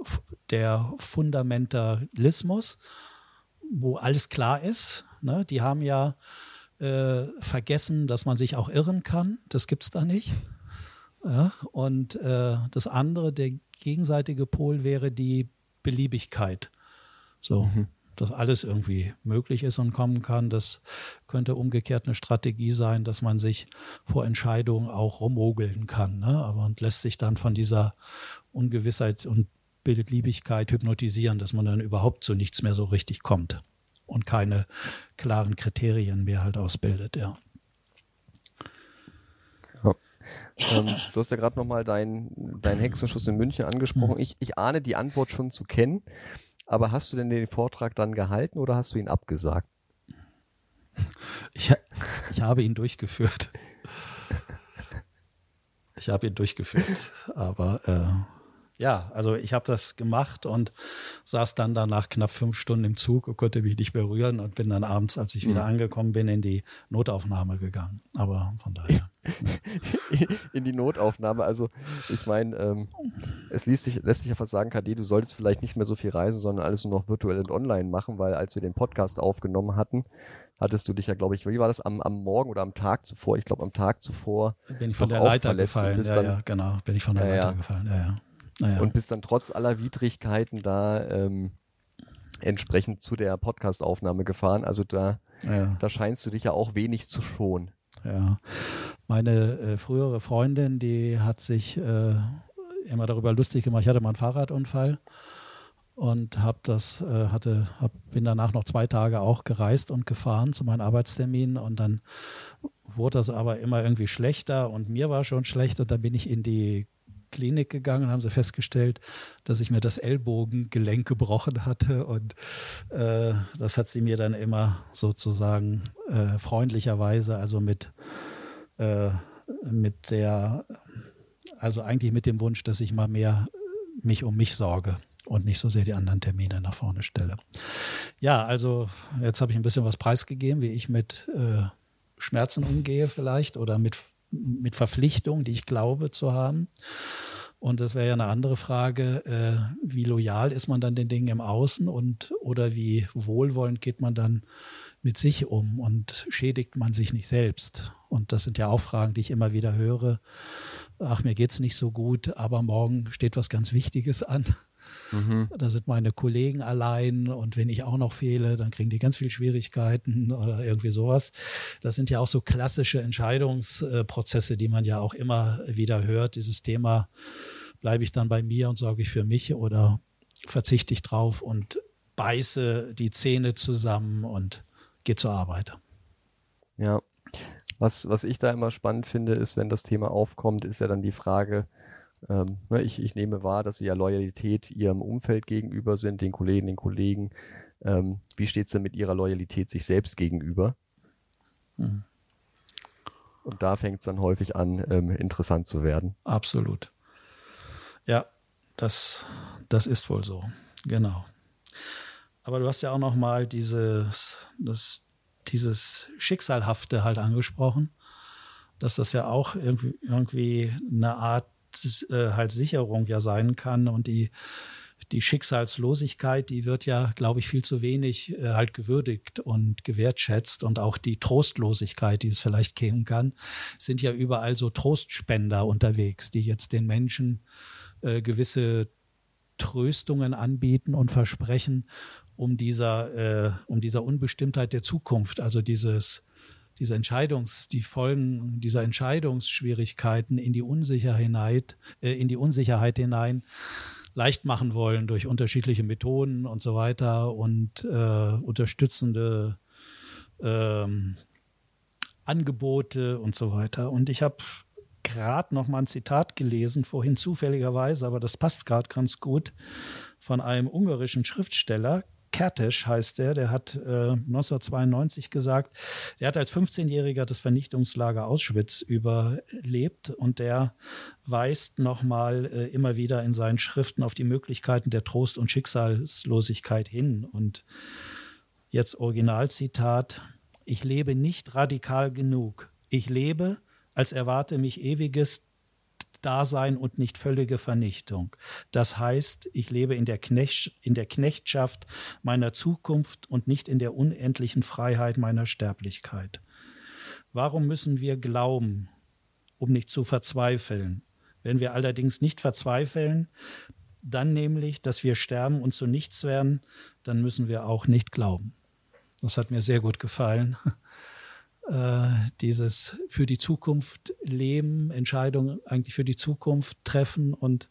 der Fundamentalismus, wo alles klar ist. Ne? Die haben ja äh, vergessen, dass man sich auch irren kann. Das gibt es da nicht. Ja? Und äh, das andere, der gegenseitige Pol wäre die Beliebigkeit. So. Mhm dass alles irgendwie möglich ist und kommen kann. Das könnte umgekehrt eine Strategie sein, dass man sich vor Entscheidungen auch rummogeln kann, ne? aber und lässt sich dann von dieser Ungewissheit und Beliebigkeit hypnotisieren, dass man dann überhaupt zu nichts mehr so richtig kommt und keine klaren Kriterien mehr halt ausbildet, ja. Ähm, du hast ja gerade nochmal deinen dein Hexenschuss in München angesprochen. Ich, ich ahne die Antwort schon zu kennen. Aber hast du denn den Vortrag dann gehalten oder hast du ihn abgesagt? Ich, ich habe ihn durchgeführt. Ich habe ihn durchgeführt, aber äh, ja, also ich habe das gemacht und saß dann danach knapp fünf Stunden im Zug und konnte mich nicht berühren und bin dann abends, als ich wieder mhm. angekommen bin, in die Notaufnahme gegangen. Aber von daher. <laughs> in die Notaufnahme. Also ich meine, ähm, es ließ sich, lässt sich ja fast sagen, KD, du solltest vielleicht nicht mehr so viel reisen, sondern alles nur noch virtuell und online machen, weil als wir den Podcast aufgenommen hatten, hattest du dich ja, glaube ich, wie war das, am, am Morgen oder am Tag zuvor? Ich glaube, am Tag zuvor. Bin ich von der Leiter gefallen. Ja, dann, ja, genau. Bin ich von der ja, Leiter gefallen. Ja, ja. Naja. Und bist dann trotz aller Widrigkeiten da ähm, entsprechend zu der Podcastaufnahme gefahren. Also da, ja. da scheinst du dich ja auch wenig zu schonen. Ja, meine äh, frühere Freundin, die hat sich äh, immer darüber lustig gemacht. Ich hatte mal einen Fahrradunfall und habe das äh, hatte hab, bin danach noch zwei Tage auch gereist und gefahren zu meinen Arbeitsterminen und dann wurde das aber immer irgendwie schlechter und mir war schon schlecht und dann bin ich in die Klinik gegangen, haben sie festgestellt, dass ich mir das Ellbogengelenk gebrochen hatte und äh, das hat sie mir dann immer sozusagen äh, freundlicherweise, also mit äh, mit der, also eigentlich mit dem Wunsch, dass ich mal mehr mich um mich sorge und nicht so sehr die anderen Termine nach vorne stelle. Ja, also jetzt habe ich ein bisschen was preisgegeben, wie ich mit äh, Schmerzen umgehe vielleicht oder mit, mit Verpflichtungen, die ich glaube zu haben. Und das wäre ja eine andere Frage, äh, wie loyal ist man dann den Dingen im Außen und oder wie wohlwollend geht man dann mit sich um und schädigt man sich nicht selbst? Und das sind ja auch Fragen, die ich immer wieder höre. Ach, mir geht's nicht so gut, aber morgen steht was ganz Wichtiges an. Mhm. Da sind meine Kollegen allein und wenn ich auch noch fehle, dann kriegen die ganz viel Schwierigkeiten oder irgendwie sowas. Das sind ja auch so klassische Entscheidungsprozesse, die man ja auch immer wieder hört. Dieses Thema, bleibe ich dann bei mir und sorge ich für mich oder verzichte ich drauf und beiße die Zähne zusammen und gehe zur Arbeit. Ja. Was, was ich da immer spannend finde, ist, wenn das Thema aufkommt, ist ja dann die Frage, ähm, ne, ich, ich nehme wahr, dass Sie ja Loyalität Ihrem Umfeld gegenüber sind, den Kollegen, den Kollegen. Ähm, wie steht es denn mit Ihrer Loyalität sich selbst gegenüber? Mhm. Und da fängt es dann häufig an, ähm, interessant zu werden. Absolut. Ja, das, das ist wohl so. Genau. Aber du hast ja auch noch mal dieses, das, dieses Schicksalhafte halt angesprochen, dass das ja auch irgendwie, irgendwie eine Art äh, Sicherung ja sein kann und die die Schicksalslosigkeit, die wird ja, glaube ich, viel zu wenig äh, halt gewürdigt und gewertschätzt und auch die Trostlosigkeit, die es vielleicht geben kann, sind ja überall so Trostspender unterwegs, die jetzt den Menschen äh, gewisse Tröstungen anbieten und versprechen, um dieser, äh, um dieser Unbestimmtheit der Zukunft, also dieses diese Entscheidungs, die Folgen dieser Entscheidungsschwierigkeiten in die Unsicherheit, äh, in die Unsicherheit hinein leicht machen wollen durch unterschiedliche Methoden und so weiter und äh, unterstützende ähm, Angebote und so weiter. Und ich habe gerade noch mal ein Zitat gelesen, vorhin zufälligerweise, aber das passt gerade ganz gut, von einem ungarischen Schriftsteller, Kertes heißt er, der hat äh, 1992 gesagt, der hat als 15-Jähriger das Vernichtungslager Auschwitz überlebt und der weist nochmal äh, immer wieder in seinen Schriften auf die Möglichkeiten der Trost- und Schicksalslosigkeit hin. Und jetzt Originalzitat, ich lebe nicht radikal genug. Ich lebe, als erwarte mich ewiges Dasein und nicht völlige Vernichtung. Das heißt, ich lebe in der, Knecht, in der Knechtschaft meiner Zukunft und nicht in der unendlichen Freiheit meiner Sterblichkeit. Warum müssen wir glauben, um nicht zu verzweifeln? Wenn wir allerdings nicht verzweifeln, dann nämlich, dass wir sterben und zu nichts werden, dann müssen wir auch nicht glauben. Das hat mir sehr gut gefallen äh, dieses für die Zukunft leben, Entscheidungen eigentlich für die Zukunft treffen und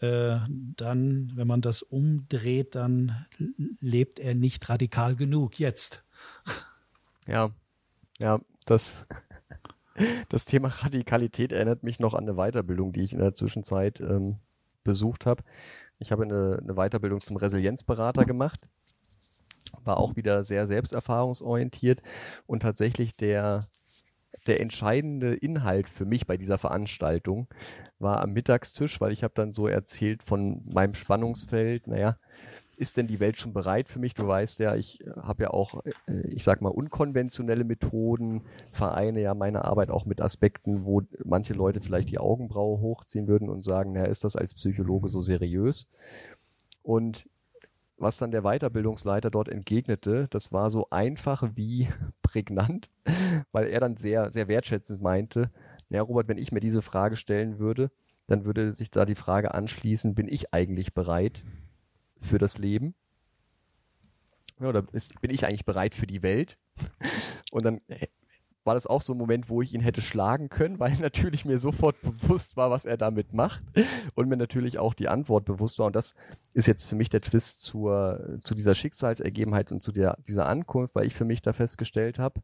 äh, dann, wenn man das umdreht, dann lebt er nicht radikal genug jetzt. Ja, ja, das, das Thema Radikalität erinnert mich noch an eine Weiterbildung, die ich in der Zwischenzeit ähm, besucht habe. Ich habe eine, eine Weiterbildung zum Resilienzberater gemacht war auch wieder sehr selbsterfahrungsorientiert und tatsächlich der, der entscheidende Inhalt für mich bei dieser Veranstaltung war am Mittagstisch, weil ich habe dann so erzählt von meinem Spannungsfeld, naja, ist denn die Welt schon bereit für mich? Du weißt ja, ich habe ja auch, äh, ich sag mal, unkonventionelle Methoden, vereine ja meine Arbeit auch mit Aspekten, wo manche Leute vielleicht die Augenbraue hochziehen würden und sagen, naja, ist das als Psychologe so seriös? Und was dann der Weiterbildungsleiter dort entgegnete, das war so einfach wie <laughs> prägnant, weil er dann sehr, sehr wertschätzend meinte, ja, Robert, wenn ich mir diese Frage stellen würde, dann würde sich da die Frage anschließen, bin ich eigentlich bereit für das Leben? Oder ist, bin ich eigentlich bereit für die Welt? Und dann war das auch so ein Moment, wo ich ihn hätte schlagen können, weil <laughs> natürlich mir sofort bewusst war, was er damit macht und mir natürlich auch die Antwort bewusst war. Und das ist jetzt für mich der Twist zur, zu dieser Schicksalsergebenheit und zu der, dieser Ankunft, weil ich für mich da festgestellt habe,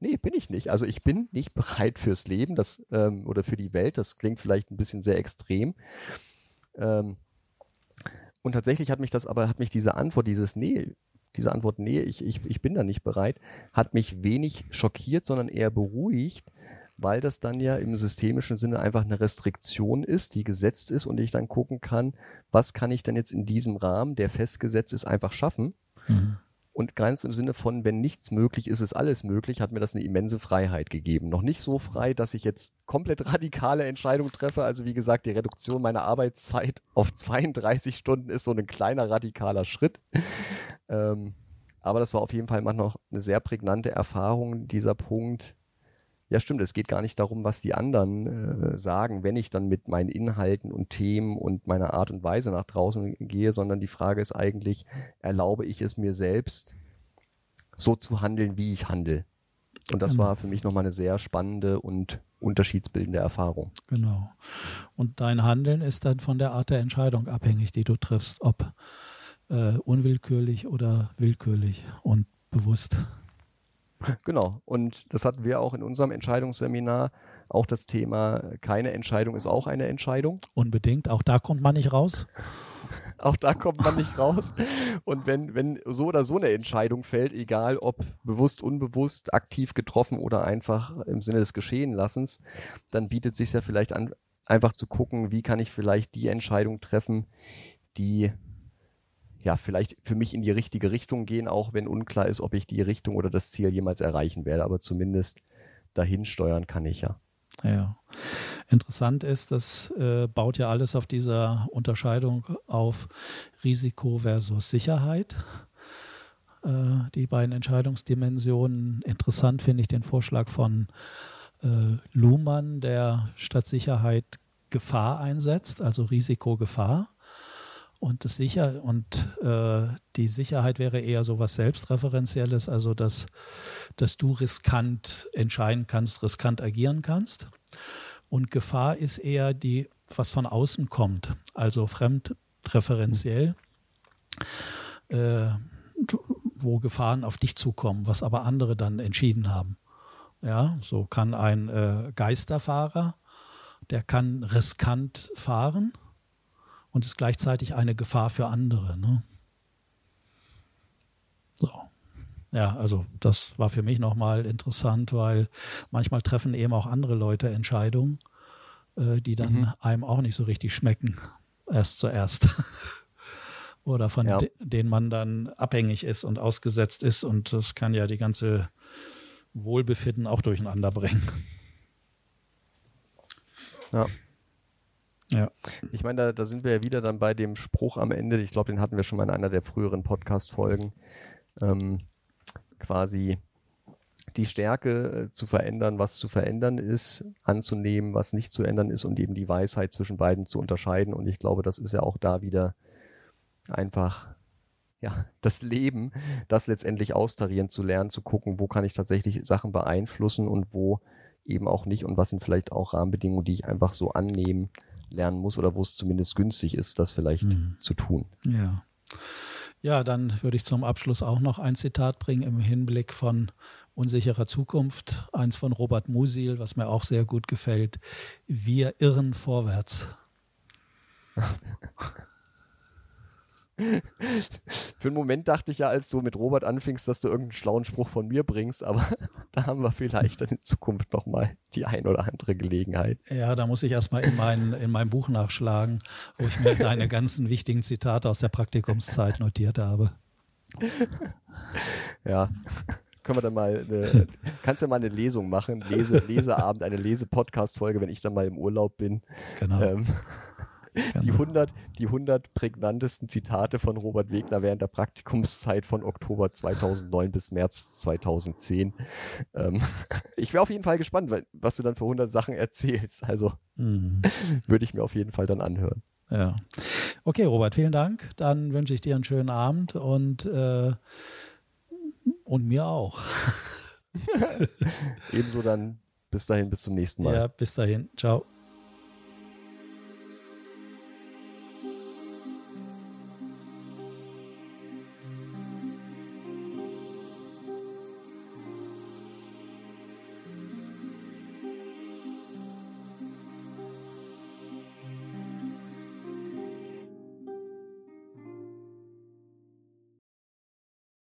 nee, bin ich nicht. Also ich bin nicht bereit fürs Leben das, ähm, oder für die Welt. Das klingt vielleicht ein bisschen sehr extrem. Ähm, und tatsächlich hat mich das aber, hat mich diese Antwort, dieses Nee, diese Antwort, nee, ich, ich, ich bin da nicht bereit, hat mich wenig schockiert, sondern eher beruhigt, weil das dann ja im systemischen Sinne einfach eine Restriktion ist, die gesetzt ist und ich dann gucken kann, was kann ich denn jetzt in diesem Rahmen, der festgesetzt ist, einfach schaffen. Mhm. Und ganz im Sinne von, wenn nichts möglich ist, ist alles möglich, hat mir das eine immense Freiheit gegeben. Noch nicht so frei, dass ich jetzt komplett radikale Entscheidungen treffe. Also wie gesagt, die Reduktion meiner Arbeitszeit auf 32 Stunden ist so ein kleiner radikaler Schritt. ähm, aber das war auf jeden Fall noch eine sehr prägnante Erfahrung, dieser Punkt. Ja, stimmt, es geht gar nicht darum, was die anderen äh, sagen, wenn ich dann mit meinen Inhalten und Themen und meiner Art und Weise nach draußen gehe, sondern die Frage ist eigentlich, erlaube ich es mir selbst, so zu handeln, wie ich handle? Und das genau. war für mich nochmal eine sehr spannende und unterschiedsbildende Erfahrung. Genau. Und dein Handeln ist dann von der Art der Entscheidung abhängig, die du triffst, ob äh, unwillkürlich oder willkürlich und bewusst. Genau. Und das hatten wir auch in unserem Entscheidungsseminar. Auch das Thema, keine Entscheidung ist auch eine Entscheidung. Unbedingt. Auch da kommt man nicht raus. <laughs> auch da kommt man nicht raus. Und wenn, wenn so oder so eine Entscheidung fällt, egal ob bewusst, unbewusst, aktiv getroffen oder einfach im Sinne des Geschehenlassens, dann bietet sich ja vielleicht an, einfach zu gucken, wie kann ich vielleicht die Entscheidung treffen, die ja, vielleicht für mich in die richtige Richtung gehen, auch wenn unklar ist, ob ich die Richtung oder das Ziel jemals erreichen werde. Aber zumindest dahin steuern kann ich ja. Ja. Interessant ist, das äh, baut ja alles auf dieser Unterscheidung auf Risiko versus Sicherheit. Äh, die beiden Entscheidungsdimensionen. Interessant finde ich den Vorschlag von äh, Luhmann, der statt Sicherheit Gefahr einsetzt, also Risiko, Gefahr. Und das sicher und äh, die Sicherheit wäre eher so was Selbstreferenzielles, also dass, dass du riskant entscheiden kannst, riskant agieren kannst. Und Gefahr ist eher die, was von außen kommt, also fremdreferenziell, äh, wo Gefahren auf dich zukommen, was aber andere dann entschieden haben. Ja, so kann ein äh, Geisterfahrer, der kann riskant fahren und ist gleichzeitig eine Gefahr für andere. Ne? So. Ja, also das war für mich nochmal interessant, weil manchmal treffen eben auch andere Leute Entscheidungen, äh, die dann mhm. einem auch nicht so richtig schmecken, erst zuerst. <laughs> Oder von ja. de denen man dann abhängig ist und ausgesetzt ist. Und das kann ja die ganze Wohlbefinden auch durcheinander bringen. Ja. Ja. Ich meine, da, da sind wir ja wieder dann bei dem Spruch am Ende, ich glaube, den hatten wir schon mal in einer der früheren Podcast-Folgen, ähm, quasi die Stärke äh, zu verändern, was zu verändern ist, anzunehmen, was nicht zu ändern ist und eben die Weisheit zwischen beiden zu unterscheiden. Und ich glaube, das ist ja auch da wieder einfach ja, <laughs> das Leben, das letztendlich austarieren zu lernen, zu gucken, wo kann ich tatsächlich Sachen beeinflussen und wo eben auch nicht und was sind vielleicht auch Rahmenbedingungen, die ich einfach so annehmen lernen muss oder wo es zumindest günstig ist, das vielleicht mhm. zu tun. Ja. Ja, dann würde ich zum Abschluss auch noch ein Zitat bringen im Hinblick von unsicherer Zukunft. Eins von Robert Musil, was mir auch sehr gut gefällt. Wir irren vorwärts. <laughs> Für einen Moment dachte ich ja, als du mit Robert anfingst, dass du irgendeinen schlauen Spruch von mir bringst, aber <laughs> da haben wir vielleicht dann in Zukunft nochmal die ein oder andere Gelegenheit. Ja, da muss ich erstmal in, mein, in meinem Buch nachschlagen, wo ich mir deine ganzen wichtigen Zitate aus der Praktikumszeit notiert habe. Ja, können wir dann mal, eine, kannst du ja mal eine Lesung machen, Lese, Leseabend, eine Lese-Podcast-Folge, wenn ich dann mal im Urlaub bin. Genau. Ähm, die 100, die 100 prägnantesten Zitate von Robert Wegner während der Praktikumszeit von Oktober 2009 bis März 2010. Ähm, <laughs> ich wäre auf jeden Fall gespannt, was du dann für 100 Sachen erzählst. Also mhm. <laughs> würde ich mir auf jeden Fall dann anhören. Ja. Okay, Robert, vielen Dank. Dann wünsche ich dir einen schönen Abend und, äh, und mir auch. <laughs> Ebenso dann bis dahin, bis zum nächsten Mal. Ja, bis dahin. Ciao.